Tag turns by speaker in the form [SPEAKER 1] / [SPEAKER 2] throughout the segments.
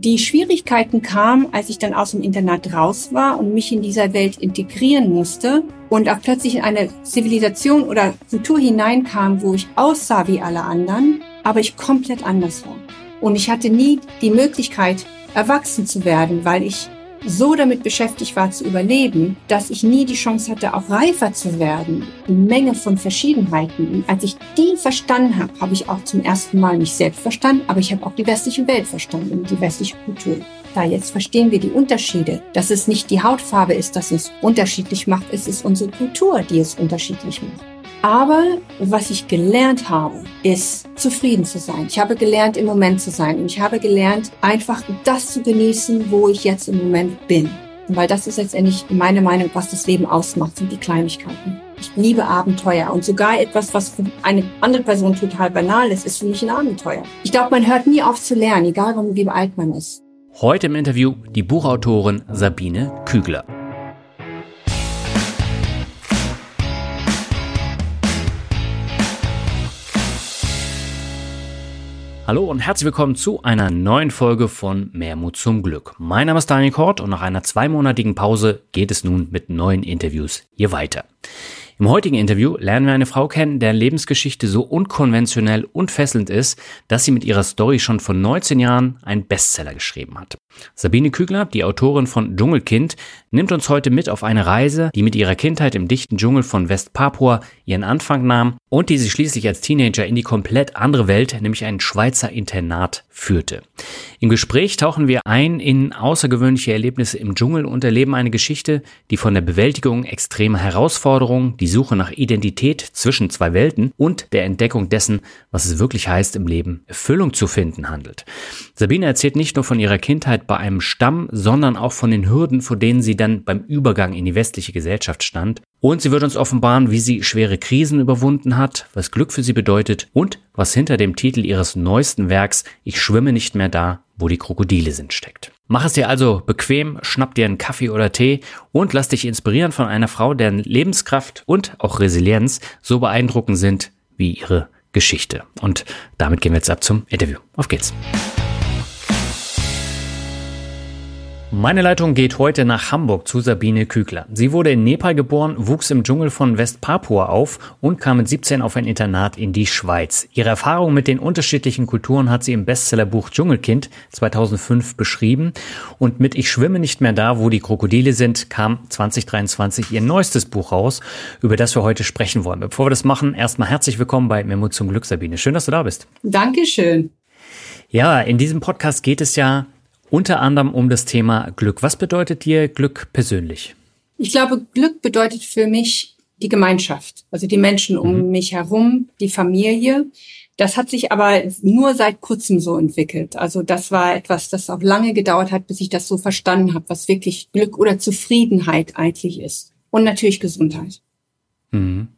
[SPEAKER 1] Die Schwierigkeiten kamen, als ich dann aus dem Internat raus war und mich in dieser Welt integrieren musste und auch plötzlich in eine Zivilisation oder Kultur hineinkam, wo ich aussah wie alle anderen, aber ich komplett anders war. Und ich hatte nie die Möglichkeit, erwachsen zu werden, weil ich so damit beschäftigt war zu überleben, dass ich nie die Chance hatte, auch reifer zu werden. Eine Menge von Verschiedenheiten. Und als ich die verstanden habe, habe ich auch zum ersten Mal mich selbst verstanden, aber ich habe auch die westliche Welt verstanden und die westliche Kultur. Da jetzt verstehen wir die Unterschiede, dass es nicht die Hautfarbe ist, das es unterschiedlich macht, es ist unsere Kultur, die es unterschiedlich macht. Aber was ich gelernt habe, ist zufrieden zu sein. Ich habe gelernt, im Moment zu sein. Und ich habe gelernt, einfach das zu genießen, wo ich jetzt im Moment bin. Weil das ist letztendlich meine Meinung, was das Leben ausmacht, sind die Kleinigkeiten. Ich liebe Abenteuer und sogar etwas, was für eine andere Person total banal ist, ist für mich ein Abenteuer. Ich glaube, man hört nie auf zu lernen, egal wie alt man ist.
[SPEAKER 2] Heute im Interview die Buchautorin Sabine Kügler. Hallo und herzlich willkommen zu einer neuen Folge von Mehrmut zum Glück. Mein Name ist Daniel Kort und nach einer zweimonatigen Pause geht es nun mit neuen Interviews hier weiter. Im heutigen Interview lernen wir eine Frau kennen, deren Lebensgeschichte so unkonventionell und fesselnd ist, dass sie mit ihrer Story schon vor 19 Jahren einen Bestseller geschrieben hat. Sabine Kügler, die Autorin von Dschungelkind, nimmt uns heute mit auf eine Reise, die mit ihrer Kindheit im dichten Dschungel von Westpapua ihren Anfang nahm und die sie schließlich als Teenager in die komplett andere Welt, nämlich ein Schweizer Internat, führte. Im Gespräch tauchen wir ein in außergewöhnliche Erlebnisse im Dschungel und erleben eine Geschichte, die von der Bewältigung extremer Herausforderungen, die Suche nach Identität zwischen zwei Welten und der Entdeckung dessen, was es wirklich heißt, im Leben Erfüllung zu finden handelt. Sabine erzählt nicht nur von ihrer Kindheit bei einem Stamm, sondern auch von den Hürden, vor denen sie dann beim Übergang in die westliche Gesellschaft stand. Und sie wird uns offenbaren, wie sie schwere Krisen überwunden hat, was Glück für sie bedeutet und was hinter dem Titel ihres neuesten Werks Ich schwimme nicht mehr da, wo die Krokodile sind steckt. Mach es dir also bequem, schnapp dir einen Kaffee oder Tee und lass dich inspirieren von einer Frau, deren Lebenskraft und auch Resilienz so beeindruckend sind wie ihre Geschichte. Und damit gehen wir jetzt ab zum Interview. Auf geht's. Meine Leitung geht heute nach Hamburg zu Sabine Kügler. Sie wurde in Nepal geboren, wuchs im Dschungel von Westpapua auf und kam mit 17 auf ein Internat in die Schweiz. Ihre Erfahrung mit den unterschiedlichen Kulturen hat sie im Bestsellerbuch Dschungelkind 2005 beschrieben. Und mit Ich schwimme nicht mehr da, wo die Krokodile sind, kam 2023 ihr neuestes Buch raus, über das wir heute sprechen wollen. Bevor wir das machen, erstmal herzlich willkommen bei Memo zum Glück, Sabine. Schön, dass du da bist.
[SPEAKER 1] Dankeschön.
[SPEAKER 2] Ja, in diesem Podcast geht es ja unter anderem um das Thema Glück. Was bedeutet dir Glück persönlich?
[SPEAKER 1] Ich glaube, Glück bedeutet für mich die Gemeinschaft, also die Menschen um mhm. mich herum, die Familie. Das hat sich aber nur seit kurzem so entwickelt. Also das war etwas, das auch lange gedauert hat, bis ich das so verstanden habe, was wirklich Glück oder Zufriedenheit eigentlich ist. Und natürlich Gesundheit.
[SPEAKER 2] Mhm.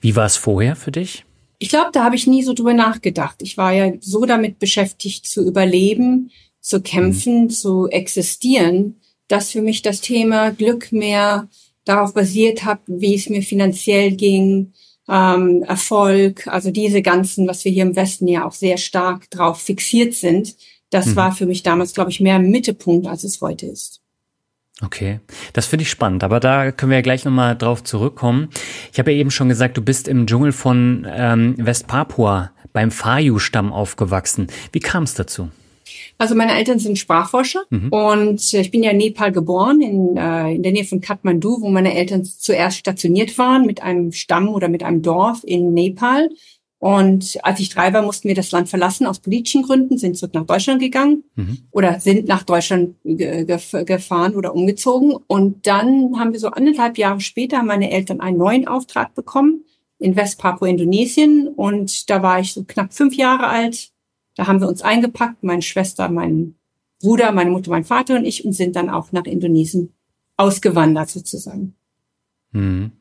[SPEAKER 2] Wie war es vorher für dich?
[SPEAKER 1] Ich glaube, da habe ich nie so drüber nachgedacht. Ich war ja so damit beschäftigt zu überleben, zu kämpfen, mhm. zu existieren, dass für mich das Thema Glück mehr darauf basiert hat, wie es mir finanziell ging, ähm, Erfolg, also diese ganzen, was wir hier im Westen ja auch sehr stark drauf fixiert sind. Das mhm. war für mich damals, glaube ich, mehr im Mittelpunkt, als es heute ist.
[SPEAKER 2] Okay, das finde ich spannend, aber da können wir ja gleich nochmal drauf zurückkommen. Ich habe ja eben schon gesagt, du bist im Dschungel von ähm, Westpapua beim Fayu-Stamm aufgewachsen. Wie kam es dazu?
[SPEAKER 1] Also meine Eltern sind Sprachforscher mhm. und ich bin ja in Nepal geboren, in, äh, in der Nähe von Kathmandu, wo meine Eltern zuerst stationiert waren mit einem Stamm oder mit einem Dorf in Nepal. Und als ich drei war, mussten wir das Land verlassen aus politischen Gründen, sind zurück nach Deutschland gegangen mhm. oder sind nach Deutschland ge gefahren oder umgezogen. Und dann haben wir so anderthalb Jahre später meine Eltern einen neuen Auftrag bekommen in Westpapua, Indonesien. Und da war ich so knapp fünf Jahre alt Da haben wir uns eingepackt, meine Schwester, mein Bruder, meine Mutter, mein Vater und ich und sind dann auch nach Indonesien ausgewandert sozusagen.
[SPEAKER 2] Hm.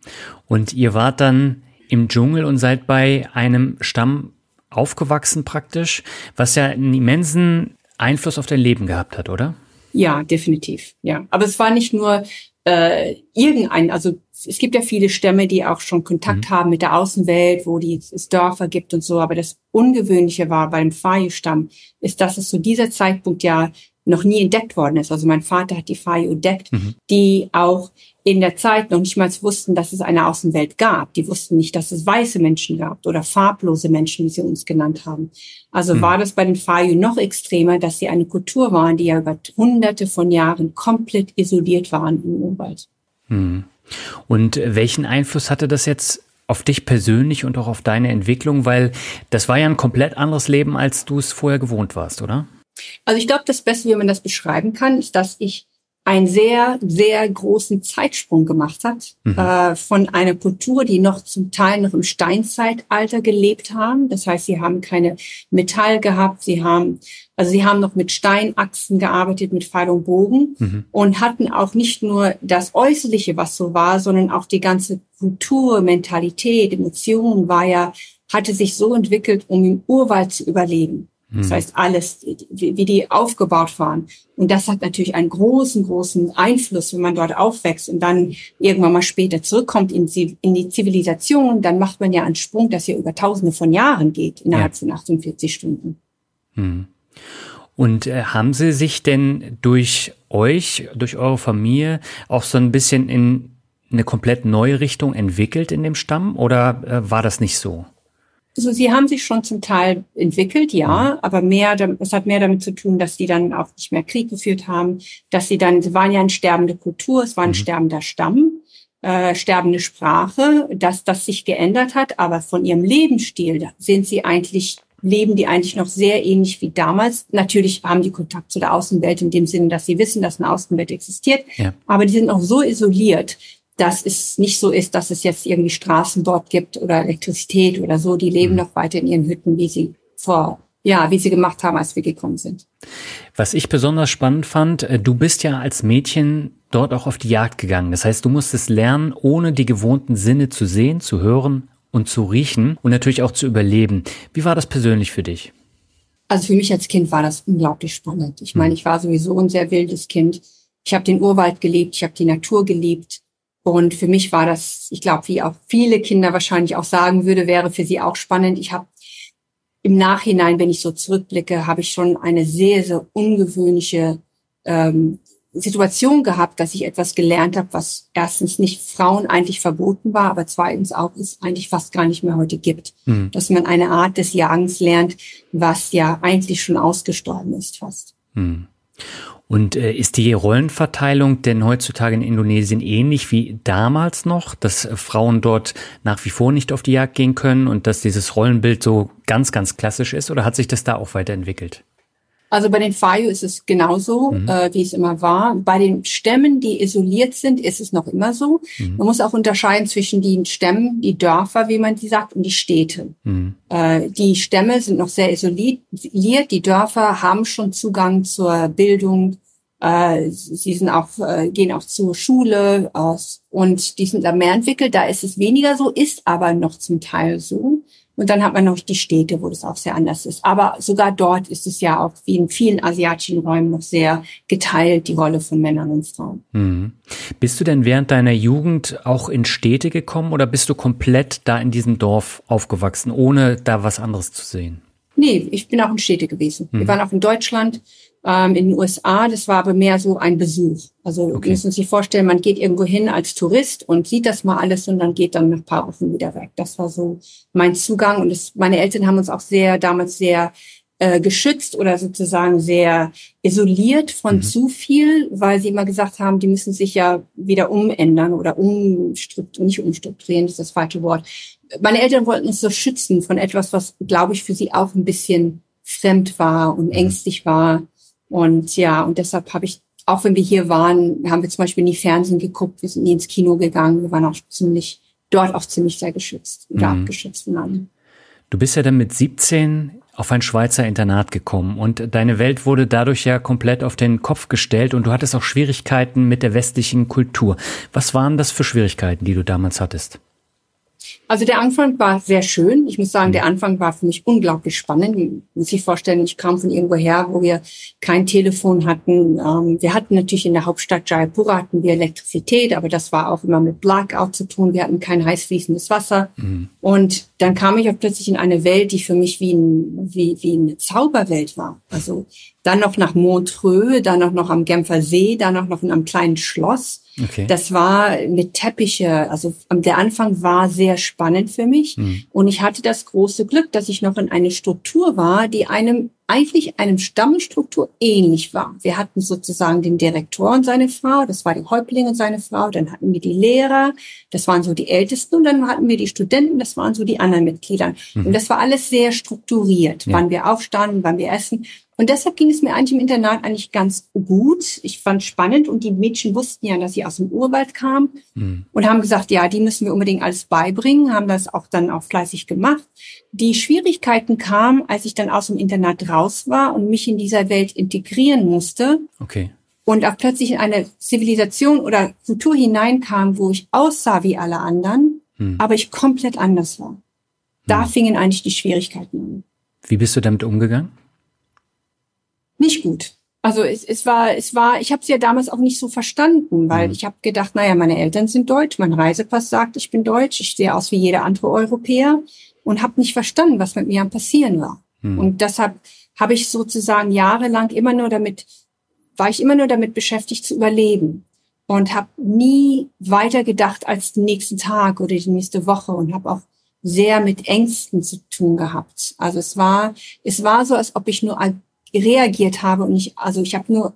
[SPEAKER 2] Und ihr wart dann im Dschungel und seid bei einem Stamm aufgewachsen praktisch, was ja einen immensen Einfluss auf dein Leben gehabt hat, oder?
[SPEAKER 1] Ja, definitiv. Ja, aber es war nicht nur äh, irgendein, also es gibt ja viele Stämme, die auch schon Kontakt mhm. haben mit der Außenwelt, wo die, es Dörfer gibt und so. Aber das Ungewöhnliche war beim Fayu-Stamm, ist, dass es zu dieser Zeitpunkt ja noch nie entdeckt worden ist. Also mein Vater hat die Fayu entdeckt, mhm. die auch in der Zeit noch nicht mal wussten, dass es eine Außenwelt gab. Die wussten nicht, dass es weiße Menschen gab oder farblose Menschen, wie sie uns genannt haben. Also mhm. war das bei den Fayu noch extremer, dass sie eine Kultur waren, die ja über hunderte von Jahren komplett isoliert waren im Urwald.
[SPEAKER 2] Mhm. Und welchen Einfluss hatte das jetzt auf dich persönlich und auch auf deine Entwicklung? Weil das war ja ein komplett anderes Leben, als du es vorher gewohnt warst, oder?
[SPEAKER 1] Also ich glaube, das Beste, wie man das beschreiben kann, ist, dass ich einen sehr, sehr großen Zeitsprung gemacht hat mhm. äh, von einer Kultur, die noch zum Teil noch im Steinzeitalter gelebt haben. Das heißt, sie haben keine Metall gehabt, sie haben, also sie haben noch mit Steinachsen gearbeitet, mit Pfeil und Bogen mhm. und hatten auch nicht nur das Äußerliche, was so war, sondern auch die ganze Kultur, Mentalität, Emotionen war ja, hatte sich so entwickelt, um im Urwald zu überleben. Das hm. heißt, alles, wie, die aufgebaut waren. Und das hat natürlich einen großen, großen Einfluss, wenn man dort aufwächst und dann irgendwann mal später zurückkommt in, in die Zivilisation, dann macht man ja einen Sprung, das ja über tausende von Jahren geht, innerhalb ja. von 48 Stunden.
[SPEAKER 2] Hm. Und äh, haben Sie sich denn durch euch, durch eure Familie auch so ein bisschen in eine komplett neue Richtung entwickelt in dem Stamm oder äh, war das nicht so?
[SPEAKER 1] Also sie haben sich schon zum Teil entwickelt, ja, mhm. aber mehr, es hat mehr damit zu tun, dass sie dann auch nicht mehr Krieg geführt haben, dass sie dann, sie waren ja eine sterbende Kultur, es war ein mhm. sterbender Stamm, äh, sterbende Sprache, dass das sich geändert hat, aber von ihrem Lebensstil sind sie eigentlich leben die eigentlich noch sehr ähnlich wie damals. Natürlich haben die Kontakt zu der Außenwelt in dem Sinne, dass sie wissen, dass eine Außenwelt existiert, ja. aber die sind auch so isoliert, dass es nicht so ist, dass es jetzt irgendwie Straßen dort gibt oder Elektrizität oder so. Die leben mhm. noch weiter in ihren Hütten, wie sie vor, ja, wie sie gemacht haben, als wir gekommen sind.
[SPEAKER 2] Was ich besonders spannend fand, äh, du bist ja als Mädchen dort auch auf die Jagd gegangen. Das heißt, du musstest lernen, ohne die gewohnten Sinne zu sehen, zu hören und zu riechen und natürlich auch zu überleben. Wie war das persönlich für dich?
[SPEAKER 1] Also für mich als Kind war das unglaublich spannend. Ich meine, mhm. ich war sowieso ein sehr wildes Kind. Ich habe den Urwald geliebt, ich habe die Natur geliebt. Und für mich war das, ich glaube, wie auch viele Kinder wahrscheinlich auch sagen würde, wäre für sie auch spannend. Ich habe im Nachhinein, wenn ich so zurückblicke, habe ich schon eine sehr, sehr ungewöhnliche ähm, Situation gehabt, dass ich etwas gelernt habe, was erstens nicht Frauen eigentlich verboten war, aber zweitens auch es eigentlich fast gar nicht mehr heute gibt. Mhm. Dass man eine Art des Jagens lernt, was ja eigentlich schon ausgestorben ist fast.
[SPEAKER 2] Mhm. Und äh, ist die Rollenverteilung denn heutzutage in Indonesien ähnlich wie damals noch, dass äh, Frauen dort nach wie vor nicht auf die Jagd gehen können und dass dieses Rollenbild so ganz, ganz klassisch ist oder hat sich das da auch weiterentwickelt?
[SPEAKER 1] Also bei den Fayu ist es genauso, mhm. äh, wie es immer war. Bei den Stämmen, die isoliert sind, ist es noch immer so. Mhm. Man muss auch unterscheiden zwischen den Stämmen, die Dörfer, wie man die sagt, und die Städte. Mhm. Äh, die Stämme sind noch sehr isoliert. Die Dörfer haben schon Zugang zur Bildung. Äh, sie sind auch, äh, gehen auch zur Schule aus und die sind da mehr entwickelt. Da ist es weniger so, ist aber noch zum Teil so. Und dann hat man noch die Städte, wo das auch sehr anders ist. Aber sogar dort ist es ja auch wie in vielen asiatischen Räumen noch sehr geteilt, die Rolle von Männern und Frauen.
[SPEAKER 2] Mhm. Bist du denn während deiner Jugend auch in Städte gekommen oder bist du komplett da in diesem Dorf aufgewachsen, ohne da was anderes zu sehen?
[SPEAKER 1] Nee, ich bin auch in Städte gewesen. Mhm. Wir waren auch in Deutschland ähm, in den USA. Das war aber mehr so ein Besuch. Also okay. müssen Sie sich vorstellen, man geht irgendwo hin als Tourist und sieht das mal alles und dann geht dann nach ein paar Wochen wieder weg. Das war so mein Zugang. Und das, meine Eltern haben uns auch sehr, damals sehr äh, geschützt oder sozusagen sehr isoliert von mhm. zu viel, weil sie immer gesagt haben, die müssen sich ja wieder umändern oder umstrukturieren, nicht umstrukturieren, ist das falsche Wort. Meine Eltern wollten uns so schützen von etwas, was, glaube ich, für sie auch ein bisschen fremd war und mhm. ängstlich war. Und ja, und deshalb habe ich, auch wenn wir hier waren, haben wir zum Beispiel nie Fernsehen geguckt, wir sind nie ins Kino gegangen, wir waren auch ziemlich, dort auch ziemlich sehr geschützt oder mhm. abgeschützt von allem.
[SPEAKER 2] Du bist ja dann mit 17 auf ein Schweizer Internat gekommen und deine Welt wurde dadurch ja komplett auf den Kopf gestellt und du hattest auch Schwierigkeiten mit der westlichen Kultur. Was waren das für Schwierigkeiten, die du damals hattest?
[SPEAKER 1] Also der Anfang war sehr schön. Ich muss sagen, der Anfang war für mich unglaublich spannend. Man muss sich vorstellen, ich kam von irgendwo her, wo wir kein Telefon hatten. Ähm, wir hatten natürlich in der Hauptstadt Jaipura hatten wir Elektrizität, aber das war auch immer mit Blackout zu tun. Wir hatten kein heiß fließendes Wasser. Mhm. Und dann kam ich auch plötzlich in eine Welt, die für mich wie, ein, wie, wie eine Zauberwelt war. Also dann noch nach Montreux, dann auch noch am Genfer See, dann auch noch in einem kleinen Schloss. Okay. Das war mit Teppiche, also der Anfang war sehr spannend für mich. Mhm. Und ich hatte das große Glück, dass ich noch in eine Struktur war, die einem eigentlich einem Stammstruktur ähnlich war. Wir hatten sozusagen den Direktor und seine Frau, das war die Häuptling und seine Frau, dann hatten wir die Lehrer, das waren so die Ältesten und dann hatten wir die Studenten, das waren so die anderen Mitglieder. Mhm. Und das war alles sehr strukturiert, ja. wann wir aufstanden, wann wir essen. Und deshalb ging es mir eigentlich im Internat eigentlich ganz gut. Ich fand spannend und die Mädchen wussten ja, dass sie aus dem Urwald kamen mhm. und haben gesagt, ja, die müssen wir unbedingt alles beibringen, haben das auch dann auch fleißig gemacht. Die Schwierigkeiten kamen, als ich dann aus dem Internat raus war und mich in dieser Welt integrieren musste.
[SPEAKER 2] Okay.
[SPEAKER 1] Und auch plötzlich in eine Zivilisation oder Kultur hineinkam, wo ich aussah wie alle anderen, mhm. aber ich komplett anders war. Da mhm. fingen eigentlich die Schwierigkeiten an.
[SPEAKER 2] Wie bist du damit umgegangen?
[SPEAKER 1] Nicht gut. Also es, es war, es war, ich habe es ja damals auch nicht so verstanden, weil mhm. ich habe gedacht, naja, meine Eltern sind deutsch, mein Reisepass sagt, ich bin deutsch, ich sehe aus wie jeder andere Europäer und habe nicht verstanden, was mit mir am passieren war. Mhm. Und deshalb habe ich sozusagen jahrelang immer nur damit, war ich immer nur damit beschäftigt zu überleben und habe nie weiter gedacht als den nächsten Tag oder die nächste Woche und habe auch sehr mit Ängsten zu tun gehabt. Also es war, es war so, als ob ich nur reagiert habe und ich, also ich habe nur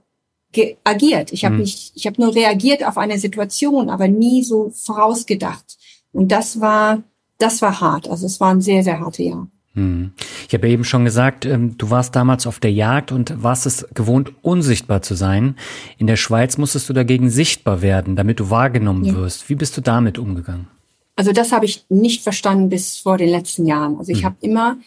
[SPEAKER 1] agiert. Ich habe mhm. nicht, ich habe nur reagiert auf eine Situation, aber nie so vorausgedacht. Und das war, das war hart. Also es war ein sehr, sehr harte Jahr.
[SPEAKER 2] Mhm. Ich habe eben schon gesagt, ähm, du warst damals auf der Jagd und warst es gewohnt, unsichtbar zu sein. In der Schweiz musstest du dagegen sichtbar werden, damit du wahrgenommen ja. wirst. Wie bist du damit umgegangen?
[SPEAKER 1] Also das habe ich nicht verstanden bis vor den letzten Jahren. Also ich mhm. habe immer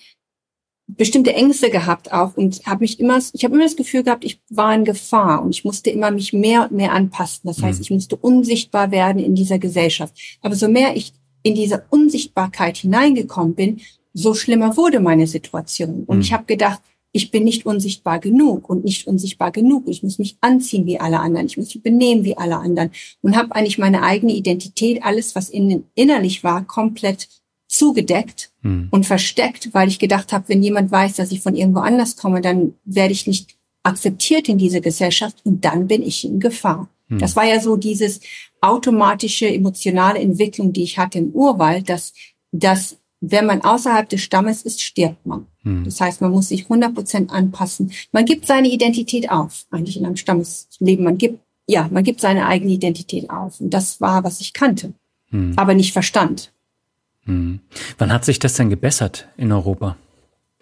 [SPEAKER 1] bestimmte Ängste gehabt auch und habe mich immer, ich habe immer das Gefühl gehabt, ich war in Gefahr und ich musste immer mich mehr und mehr anpassen. Das heißt, mhm. ich musste unsichtbar werden in dieser Gesellschaft. Aber so mehr ich in diese Unsichtbarkeit hineingekommen bin, so schlimmer wurde meine Situation. Und mhm. ich habe gedacht, ich bin nicht unsichtbar genug und nicht unsichtbar genug. Ich muss mich anziehen wie alle anderen. Ich muss mich benehmen wie alle anderen und habe eigentlich meine eigene Identität, alles, was innen innerlich war, komplett zugedeckt hm. und versteckt, weil ich gedacht habe, wenn jemand weiß, dass ich von irgendwo anders komme, dann werde ich nicht akzeptiert in diese Gesellschaft und dann bin ich in Gefahr. Hm. Das war ja so dieses automatische emotionale Entwicklung, die ich hatte im Urwald, dass, dass wenn man außerhalb des Stammes ist, stirbt man. Hm. Das heißt, man muss sich 100 Prozent anpassen. Man gibt seine Identität auf, eigentlich in einem Stammesleben. Man gibt, ja, man gibt seine eigene Identität auf. Und das war, was ich kannte, hm. aber nicht verstand.
[SPEAKER 2] Hm. Wann hat sich das denn gebessert in Europa?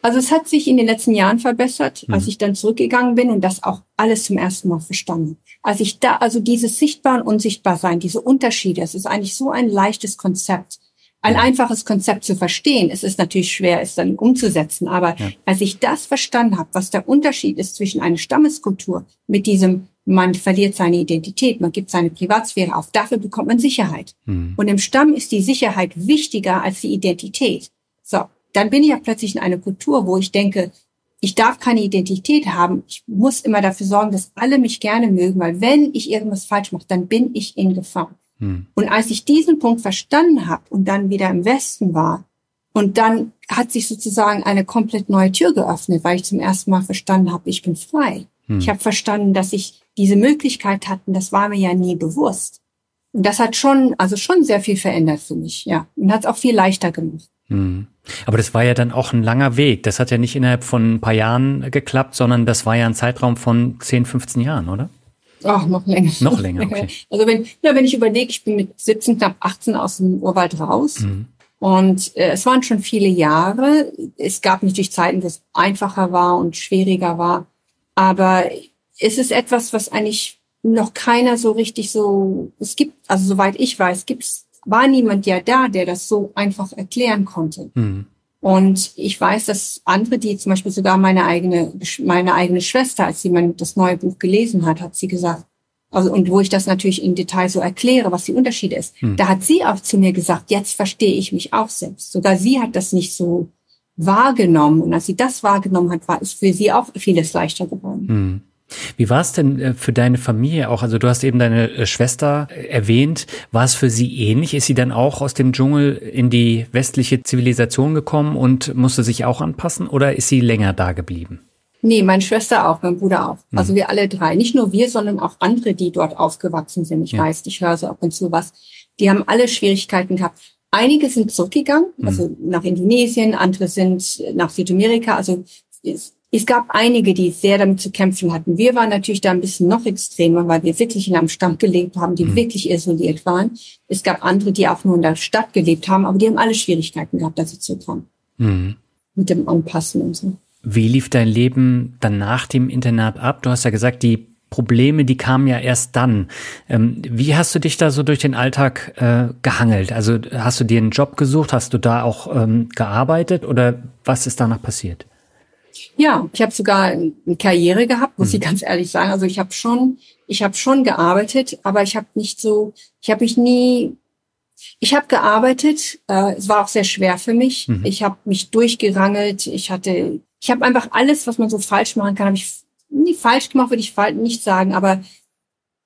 [SPEAKER 1] Also es hat sich in den letzten Jahren verbessert, hm. als ich dann zurückgegangen bin und das auch alles zum ersten Mal verstanden. Als ich da, also dieses Sichtbar und Unsichtbar sein, diese Unterschiede, es ist eigentlich so ein leichtes Konzept. Ein ja. einfaches Konzept zu verstehen. Es ist natürlich schwer, es dann umzusetzen. Aber ja. als ich das verstanden habe, was der Unterschied ist zwischen einer Stammeskultur mit diesem man verliert seine Identität, man gibt seine Privatsphäre auf. Dafür bekommt man Sicherheit. Mhm. Und im Stamm ist die Sicherheit wichtiger als die Identität. So, dann bin ich ja plötzlich in einer Kultur, wo ich denke, ich darf keine Identität haben. Ich muss immer dafür sorgen, dass alle mich gerne mögen, weil wenn ich irgendwas falsch mache, dann bin ich in Gefahr. Mhm. Und als ich diesen Punkt verstanden habe und dann wieder im Westen war, und dann hat sich sozusagen eine komplett neue Tür geöffnet, weil ich zum ersten Mal verstanden habe, ich bin frei. Mhm. Ich habe verstanden, dass ich diese Möglichkeit hatten, das war mir ja nie bewusst. Und das hat schon, also schon sehr viel verändert für mich, ja. Und hat es auch viel leichter gemacht.
[SPEAKER 2] Hm. Aber das war ja dann auch ein langer Weg. Das hat ja nicht innerhalb von ein paar Jahren geklappt, sondern das war ja ein Zeitraum von 10, 15 Jahren, oder?
[SPEAKER 1] Ach, noch länger.
[SPEAKER 2] Noch länger, okay.
[SPEAKER 1] Also wenn, ja, wenn ich überlege, ich bin mit 17, knapp 18 aus dem Urwald raus. Mhm. Und äh, es waren schon viele Jahre. Es gab natürlich Zeiten, wo es einfacher war und schwieriger war. Aber es ist etwas, was eigentlich noch keiner so richtig so, es gibt, also soweit ich weiß, gibt's, war niemand ja da, der das so einfach erklären konnte. Mhm. Und ich weiß, dass andere, die zum Beispiel sogar meine eigene, meine eigene Schwester, als sie mein, das neue Buch gelesen hat, hat sie gesagt, also, und wo ich das natürlich im Detail so erkläre, was die Unterschiede ist, hm. da hat sie auch zu mir gesagt, jetzt verstehe ich mich auch selbst. Sogar sie hat das nicht so wahrgenommen. Und als sie das wahrgenommen hat, war es für sie auch vieles leichter geworden. Hm.
[SPEAKER 2] Wie war es denn äh, für deine Familie auch? Also du hast eben deine äh, Schwester äh, erwähnt. War es für sie ähnlich? Ist sie dann auch aus dem Dschungel in die westliche Zivilisation gekommen und musste sich auch anpassen oder ist sie länger da geblieben?
[SPEAKER 1] Nee, meine Schwester auch, mein Bruder auch. Mhm. Also wir alle drei. Nicht nur wir, sondern auch andere, die dort aufgewachsen sind. Ich ja. weiß, ich höre so ab und zu was. Die haben alle Schwierigkeiten gehabt. Einige sind zurückgegangen, also nach Indonesien, andere sind nach Südamerika. Also es gab einige, die sehr damit zu kämpfen hatten. Wir waren natürlich da ein bisschen noch extremer, weil wir wirklich in einem Stamm gelebt haben, die mhm. wirklich isoliert waren. Es gab andere, die auch nur in der Stadt gelebt haben, aber die haben alle Schwierigkeiten gehabt, da sie zu kommen. Mhm. Mit dem Anpassen und so.
[SPEAKER 2] Wie lief dein Leben dann nach dem Internat ab? Du hast ja gesagt, die Probleme, die kamen ja erst dann. Ähm, wie hast du dich da so durch den Alltag äh, gehangelt? Also hast du dir einen Job gesucht? Hast du da auch ähm, gearbeitet oder was ist danach passiert?
[SPEAKER 1] Ja, ich habe sogar eine Karriere gehabt, muss mhm. ich ganz ehrlich sagen. Also ich habe schon, ich habe schon gearbeitet, aber ich habe nicht so, ich habe mich nie, ich habe gearbeitet. Äh, es war auch sehr schwer für mich. Mhm. Ich habe mich durchgerangelt. Ich hatte, ich habe einfach alles, was man so falsch machen kann, habe ich nie falsch gemacht, würde ich nicht sagen, aber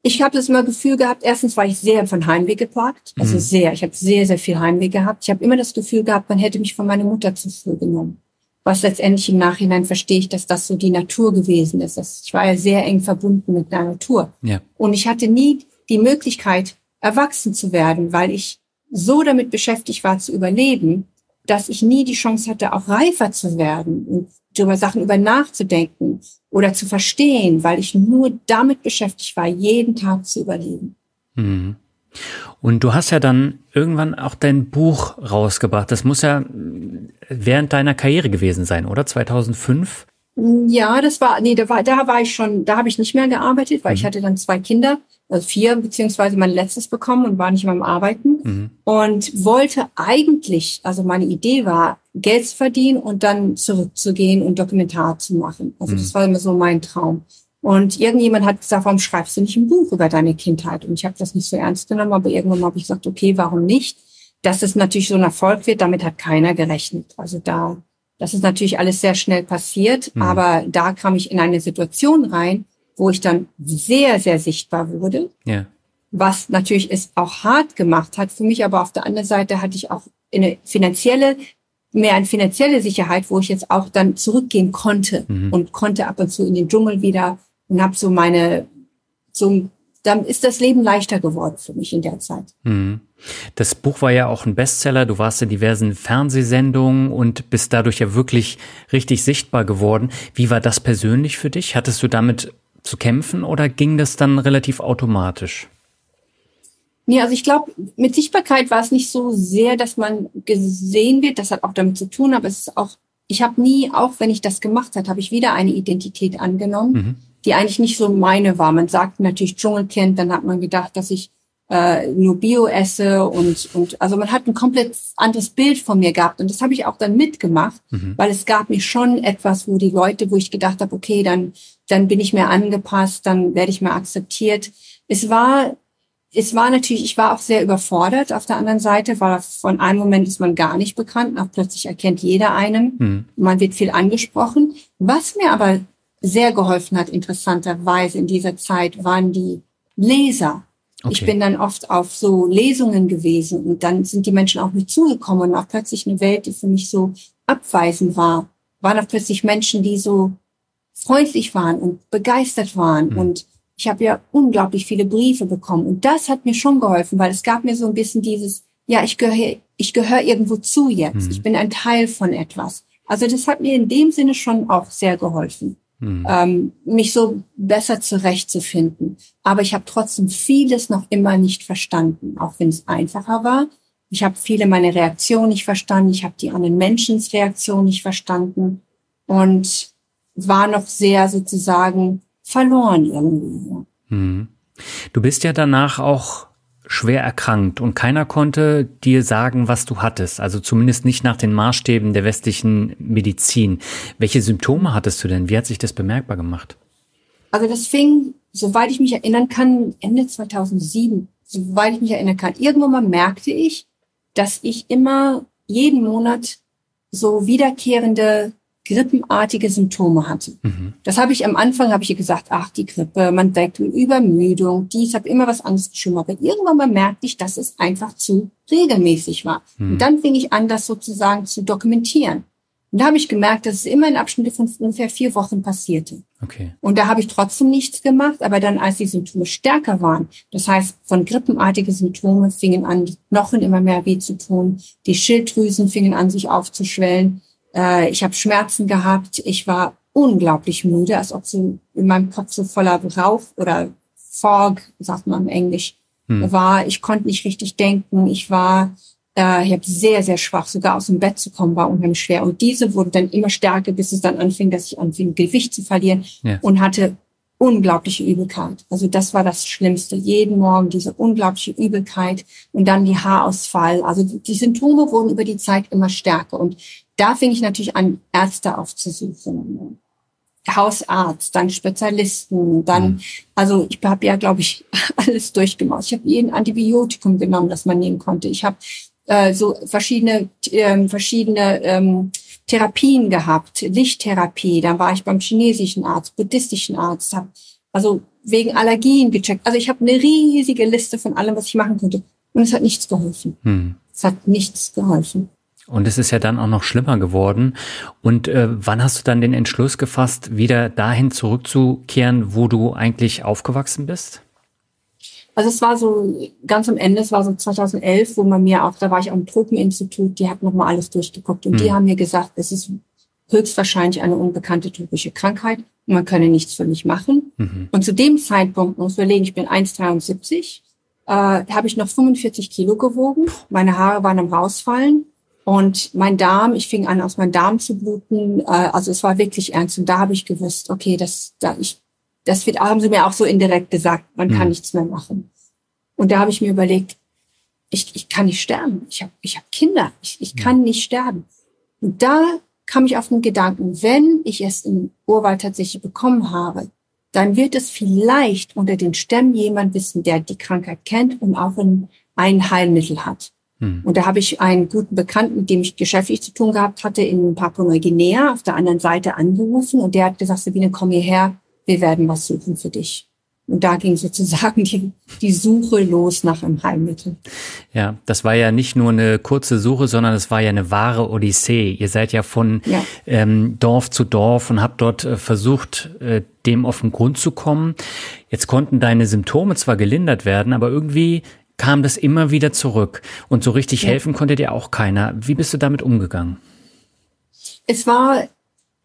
[SPEAKER 1] ich habe das immer Gefühl gehabt, erstens war ich sehr von Heimweh geplagt, also mhm. sehr, ich habe sehr, sehr viel Heimweh gehabt. Ich habe immer das Gefühl gehabt, man hätte mich von meiner Mutter zu früh genommen was letztendlich im Nachhinein verstehe ich, dass das so die Natur gewesen ist. Ich war ja sehr eng verbunden mit der Natur. Ja. Und ich hatte nie die Möglichkeit, erwachsen zu werden, weil ich so damit beschäftigt war zu überleben, dass ich nie die Chance hatte, auch reifer zu werden und über Sachen über nachzudenken oder zu verstehen, weil ich nur damit beschäftigt war, jeden Tag zu überleben. Mhm.
[SPEAKER 2] Und du hast ja dann irgendwann auch dein Buch rausgebracht. Das muss ja während deiner Karriere gewesen sein, oder? 2005?
[SPEAKER 1] Ja, das war, nee, da war, da war ich schon, da habe ich nicht mehr gearbeitet, weil mhm. ich hatte dann zwei Kinder, also vier, beziehungsweise mein letztes bekommen und war nicht mehr am Arbeiten mhm. und wollte eigentlich, also meine Idee war, Geld zu verdienen und dann zurückzugehen und Dokumentar zu machen. Also mhm. das war immer so mein Traum. Und irgendjemand hat gesagt, warum schreibst du nicht ein Buch über deine Kindheit? Und ich habe das nicht so ernst genommen, aber irgendwann habe ich gesagt, okay, warum nicht? Dass es natürlich so ein Erfolg wird, damit hat keiner gerechnet. Also da, das ist natürlich alles sehr schnell passiert, mhm. aber da kam ich in eine Situation rein, wo ich dann sehr, sehr sichtbar wurde. Ja. Was natürlich es auch hart gemacht hat für mich, aber auf der anderen Seite hatte ich auch eine finanzielle mehr eine finanzielle Sicherheit, wo ich jetzt auch dann zurückgehen konnte mhm. und konnte ab und zu in den Dschungel wieder und habe so meine, so, dann ist das Leben leichter geworden für mich in der Zeit. Mhm.
[SPEAKER 2] Das Buch war ja auch ein Bestseller. Du warst in diversen Fernsehsendungen und bist dadurch ja wirklich richtig sichtbar geworden. Wie war das persönlich für dich? Hattest du damit zu kämpfen oder ging das dann relativ automatisch?
[SPEAKER 1] Nee, also ich glaube, mit Sichtbarkeit war es nicht so sehr, dass man gesehen wird. Das hat auch damit zu tun, aber es ist auch, ich habe nie, auch wenn ich das gemacht habe, habe ich wieder eine Identität angenommen. Mhm die eigentlich nicht so meine war. Man sagt natürlich Dschungelkind, dann hat man gedacht, dass ich äh, nur Bio esse und und also man hat ein komplett anderes Bild von mir gehabt und das habe ich auch dann mitgemacht, mhm. weil es gab mir schon etwas, wo die Leute, wo ich gedacht habe, okay, dann dann bin ich mehr angepasst, dann werde ich mehr akzeptiert. Es war es war natürlich, ich war auch sehr überfordert auf der anderen Seite, weil von einem Moment ist man gar nicht bekannt, auch plötzlich erkennt jeder einen, mhm. man wird viel angesprochen. Was mir aber sehr geholfen hat, interessanterweise in dieser Zeit, waren die Leser. Okay. Ich bin dann oft auf so Lesungen gewesen und dann sind die Menschen auch mit zugekommen und auch plötzlich eine Welt, die für mich so abweisend war, waren auch plötzlich Menschen, die so freundlich waren und begeistert waren mhm. und ich habe ja unglaublich viele Briefe bekommen und das hat mir schon geholfen, weil es gab mir so ein bisschen dieses, ja, ich gehöre, ich gehöre irgendwo zu jetzt. Mhm. Ich bin ein Teil von etwas. Also das hat mir in dem Sinne schon auch sehr geholfen mhm. ähm, mich so besser zurechtzufinden. Aber ich habe trotzdem vieles noch immer nicht verstanden, auch wenn es einfacher war. Ich habe viele meine Reaktionen nicht verstanden. Ich habe die anderen Menschens Reaktion nicht verstanden und war noch sehr sozusagen verloren irgendwie.
[SPEAKER 2] Mhm. Du bist ja danach auch schwer erkrankt und keiner konnte dir sagen, was du hattest. Also zumindest nicht nach den Maßstäben der westlichen Medizin. Welche Symptome hattest du denn? Wie hat sich das bemerkbar gemacht?
[SPEAKER 1] Also das fing, soweit ich mich erinnern kann, Ende 2007, soweit ich mich erinnern kann. Irgendwann mal merkte ich, dass ich immer jeden Monat so wiederkehrende grippenartige Symptome hatte. Mhm. Das habe ich am Anfang, habe ich gesagt, ach, die Grippe, man deckt Übermüdung, dies, habe immer was anderes geschrieben. Aber irgendwann mal merkte ich, dass es einfach zu regelmäßig war. Mhm. Und dann fing ich an, das sozusagen zu dokumentieren. Und da habe ich gemerkt, dass es immer in Abschnitte von ungefähr vier Wochen passierte. Okay. Und da habe ich trotzdem nichts gemacht, aber dann, als die Symptome stärker waren, das heißt, von grippenartige Symptome fingen an, die Knochen immer mehr weh zu tun, die Schilddrüsen fingen an, sich aufzuschwellen, äh, ich habe Schmerzen gehabt. Ich war unglaublich müde, als ob so in meinem Kopf so voller Rauch oder Fog, sagt man im Englisch, hm. war. Ich konnte nicht richtig denken. Ich war, äh, ich habe sehr, sehr schwach. Sogar aus dem Bett zu kommen war unheimlich schwer. Und diese wurden dann immer stärker, bis es dann anfing, dass ich anfing, Gewicht zu verlieren ja. und hatte unglaubliche Übelkeit. Also das war das Schlimmste. Jeden Morgen diese unglaubliche Übelkeit und dann die Haarausfall. Also die Symptome wurden über die Zeit immer stärker. Und da fing ich natürlich an, Ärzte aufzusuchen. Hausarzt, dann Spezialisten, dann, mhm. also ich habe ja, glaube ich, alles durchgemacht. Ich habe jeden Antibiotikum genommen, das man nehmen konnte. Ich habe äh, so verschiedene, äh, verschiedene ähm, Therapien gehabt, Lichttherapie. Dann war ich beim chinesischen Arzt, buddhistischen Arzt, hab also wegen Allergien gecheckt. Also ich habe eine riesige Liste von allem, was ich machen konnte. Und es hat nichts geholfen. Mhm. Es hat nichts geholfen.
[SPEAKER 2] Und es ist ja dann auch noch schlimmer geworden. Und äh, wann hast du dann den Entschluss gefasst, wieder dahin zurückzukehren, wo du eigentlich aufgewachsen bist?
[SPEAKER 1] Also es war so ganz am Ende, es war so 2011, wo man mir auch, da war ich am Tropeninstitut, die hat nochmal alles durchgeguckt und mhm. die haben mir gesagt, es ist höchstwahrscheinlich eine unbekannte typische Krankheit und man könne nichts für mich machen. Mhm. Und zu dem Zeitpunkt, muss überlegen, ich bin 1,73, äh, habe ich noch 45 Kilo gewogen, meine Haare waren am rausfallen und mein Darm, ich fing an, aus meinem Darm zu bluten. Äh, also es war wirklich ernst. Und da habe ich gewusst, okay, das, da ich, das wird, haben sie mir auch so indirekt gesagt, man kann mhm. nichts mehr machen. Und da habe ich mir überlegt, ich, ich kann nicht sterben. Ich habe ich hab Kinder. Ich, ich kann nicht sterben. Und da kam ich auf den Gedanken, wenn ich es im Urwald tatsächlich bekommen habe, dann wird es vielleicht unter den Stämmen jemand wissen, der die Krankheit kennt und auch ein, ein Heilmittel hat. Hm. Und da habe ich einen guten Bekannten, mit dem ich geschäftlich zu tun gehabt hatte, in Papua-Neuguinea auf der anderen Seite angerufen und der hat gesagt, Sabine, komm hierher, wir werden was suchen für dich. Und da ging sozusagen die, die Suche los nach einem Heilmittel.
[SPEAKER 2] Ja, das war ja nicht nur eine kurze Suche, sondern es war ja eine wahre Odyssee. Ihr seid ja von ja. Ähm, Dorf zu Dorf und habt dort äh, versucht, äh, dem auf den Grund zu kommen. Jetzt konnten deine Symptome zwar gelindert werden, aber irgendwie kam das immer wieder zurück. Und so richtig ja. helfen konnte dir auch keiner. Wie bist du damit umgegangen?
[SPEAKER 1] Es war,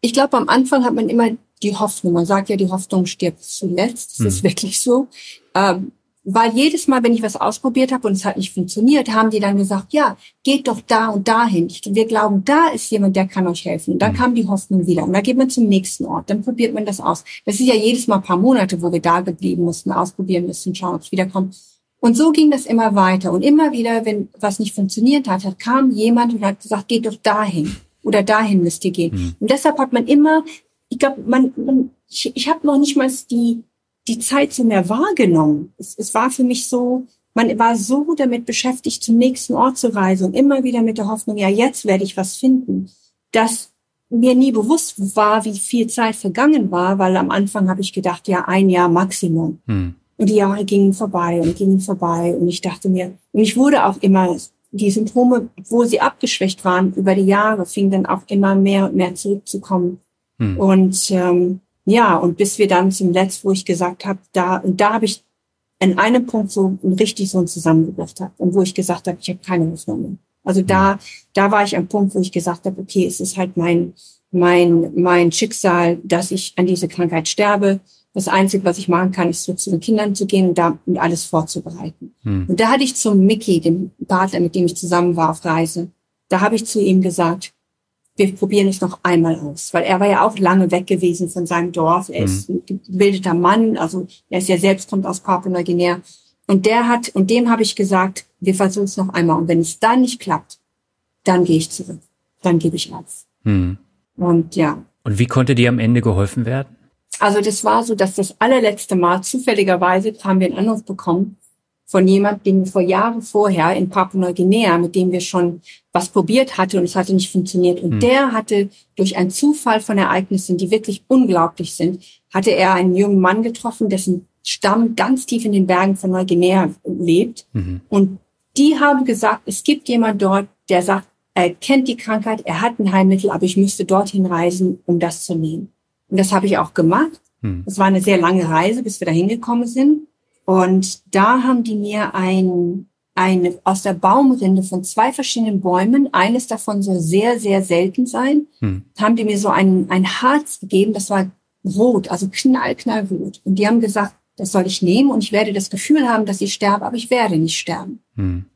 [SPEAKER 1] ich glaube, am Anfang hat man immer die Hoffnung. Man sagt ja, die Hoffnung stirbt zuletzt. Das hm. ist wirklich so. Ähm, weil jedes Mal, wenn ich was ausprobiert habe und es hat nicht funktioniert, haben die dann gesagt, ja, geht doch da und dahin. Wir glauben, da ist jemand, der kann euch helfen. Und dann mhm. kam die Hoffnung wieder. Und da geht man zum nächsten Ort. Dann probiert man das aus. Das ist ja jedes Mal ein paar Monate, wo wir da geblieben mussten, ausprobieren müssen, schauen, ob es wiederkommt. Und so ging das immer weiter. Und immer wieder, wenn was nicht funktioniert hat, kam jemand und hat gesagt, geht doch dahin. Oder dahin müsst ihr gehen. Mhm. Und deshalb hat man immer, ich glaube, man, man, ich, ich habe noch nicht mal die, die Zeit so mehr wahrgenommen. Es, es war für mich so, man war so damit beschäftigt, zum nächsten Ort zu reisen und immer wieder mit der Hoffnung, ja, jetzt werde ich was finden, dass mir nie bewusst war, wie viel Zeit vergangen war, weil am Anfang habe ich gedacht, ja, ein Jahr Maximum. Hm. Und die Jahre gingen vorbei und gingen vorbei. Und ich dachte mir, und ich wurde auch immer, die Symptome, wo sie abgeschwächt waren über die Jahre, fing dann auch immer mehr und mehr zurückzukommen. Hm. Und ähm, ja, und bis wir dann zum Letzten, wo ich gesagt habe, da, und da habe ich an einem Punkt so richtig so ein Zusammengebruch gehabt und wo ich gesagt habe, ich habe keine Hoffnung mehr. Also da, hm. da war ich am Punkt, wo ich gesagt habe, okay, es ist halt mein, mein, mein Schicksal, dass ich an diese Krankheit sterbe. Das Einzige, was ich machen kann, ist so zu den Kindern zu gehen und da und alles vorzubereiten. Hm. Und da hatte ich zum Mickey, dem Partner, mit dem ich zusammen war auf Reise, da habe ich zu ihm gesagt, wir probieren es noch einmal aus, weil er war ja auch lange weg gewesen von seinem Dorf. Er ist hm. ein gebildeter Mann, also er ist ja selbst kommt aus Papua-Neuguinea Und der hat, und dem habe ich gesagt, wir versuchen es noch einmal. Und wenn es dann nicht klappt, dann gehe ich zurück. Dann gebe ich auf. Hm. Und ja.
[SPEAKER 2] Und wie konnte dir am Ende geholfen werden?
[SPEAKER 1] Also das war so, dass das allerletzte Mal zufälligerweise haben wir einen Anruf bekommen von jemandem, den vor Jahren vorher in Papua-Neuguinea, mit dem wir schon was probiert hatte und es hatte nicht funktioniert. Und hm. der hatte durch einen Zufall von Ereignissen, die wirklich unglaublich sind, hatte er einen jungen Mann getroffen, dessen Stamm ganz tief in den Bergen von Neuguinea lebt. Mhm. Und die haben gesagt, es gibt jemand dort, der sagt, er kennt die Krankheit, er hat ein Heilmittel, aber ich müsste dorthin reisen, um das zu nehmen. Und das habe ich auch gemacht. Mhm. Das war eine sehr lange Reise, bis wir da hingekommen sind. Und da haben die mir ein, eine, aus der Baumrinde von zwei verschiedenen Bäumen, eines davon soll sehr, sehr selten sein, hm. haben die mir so ein, ein Harz gegeben, das war rot, also knall, knallrot. Und die haben gesagt, das soll ich nehmen und ich werde das Gefühl haben, dass ich sterbe, aber ich werde nicht sterben. Hm.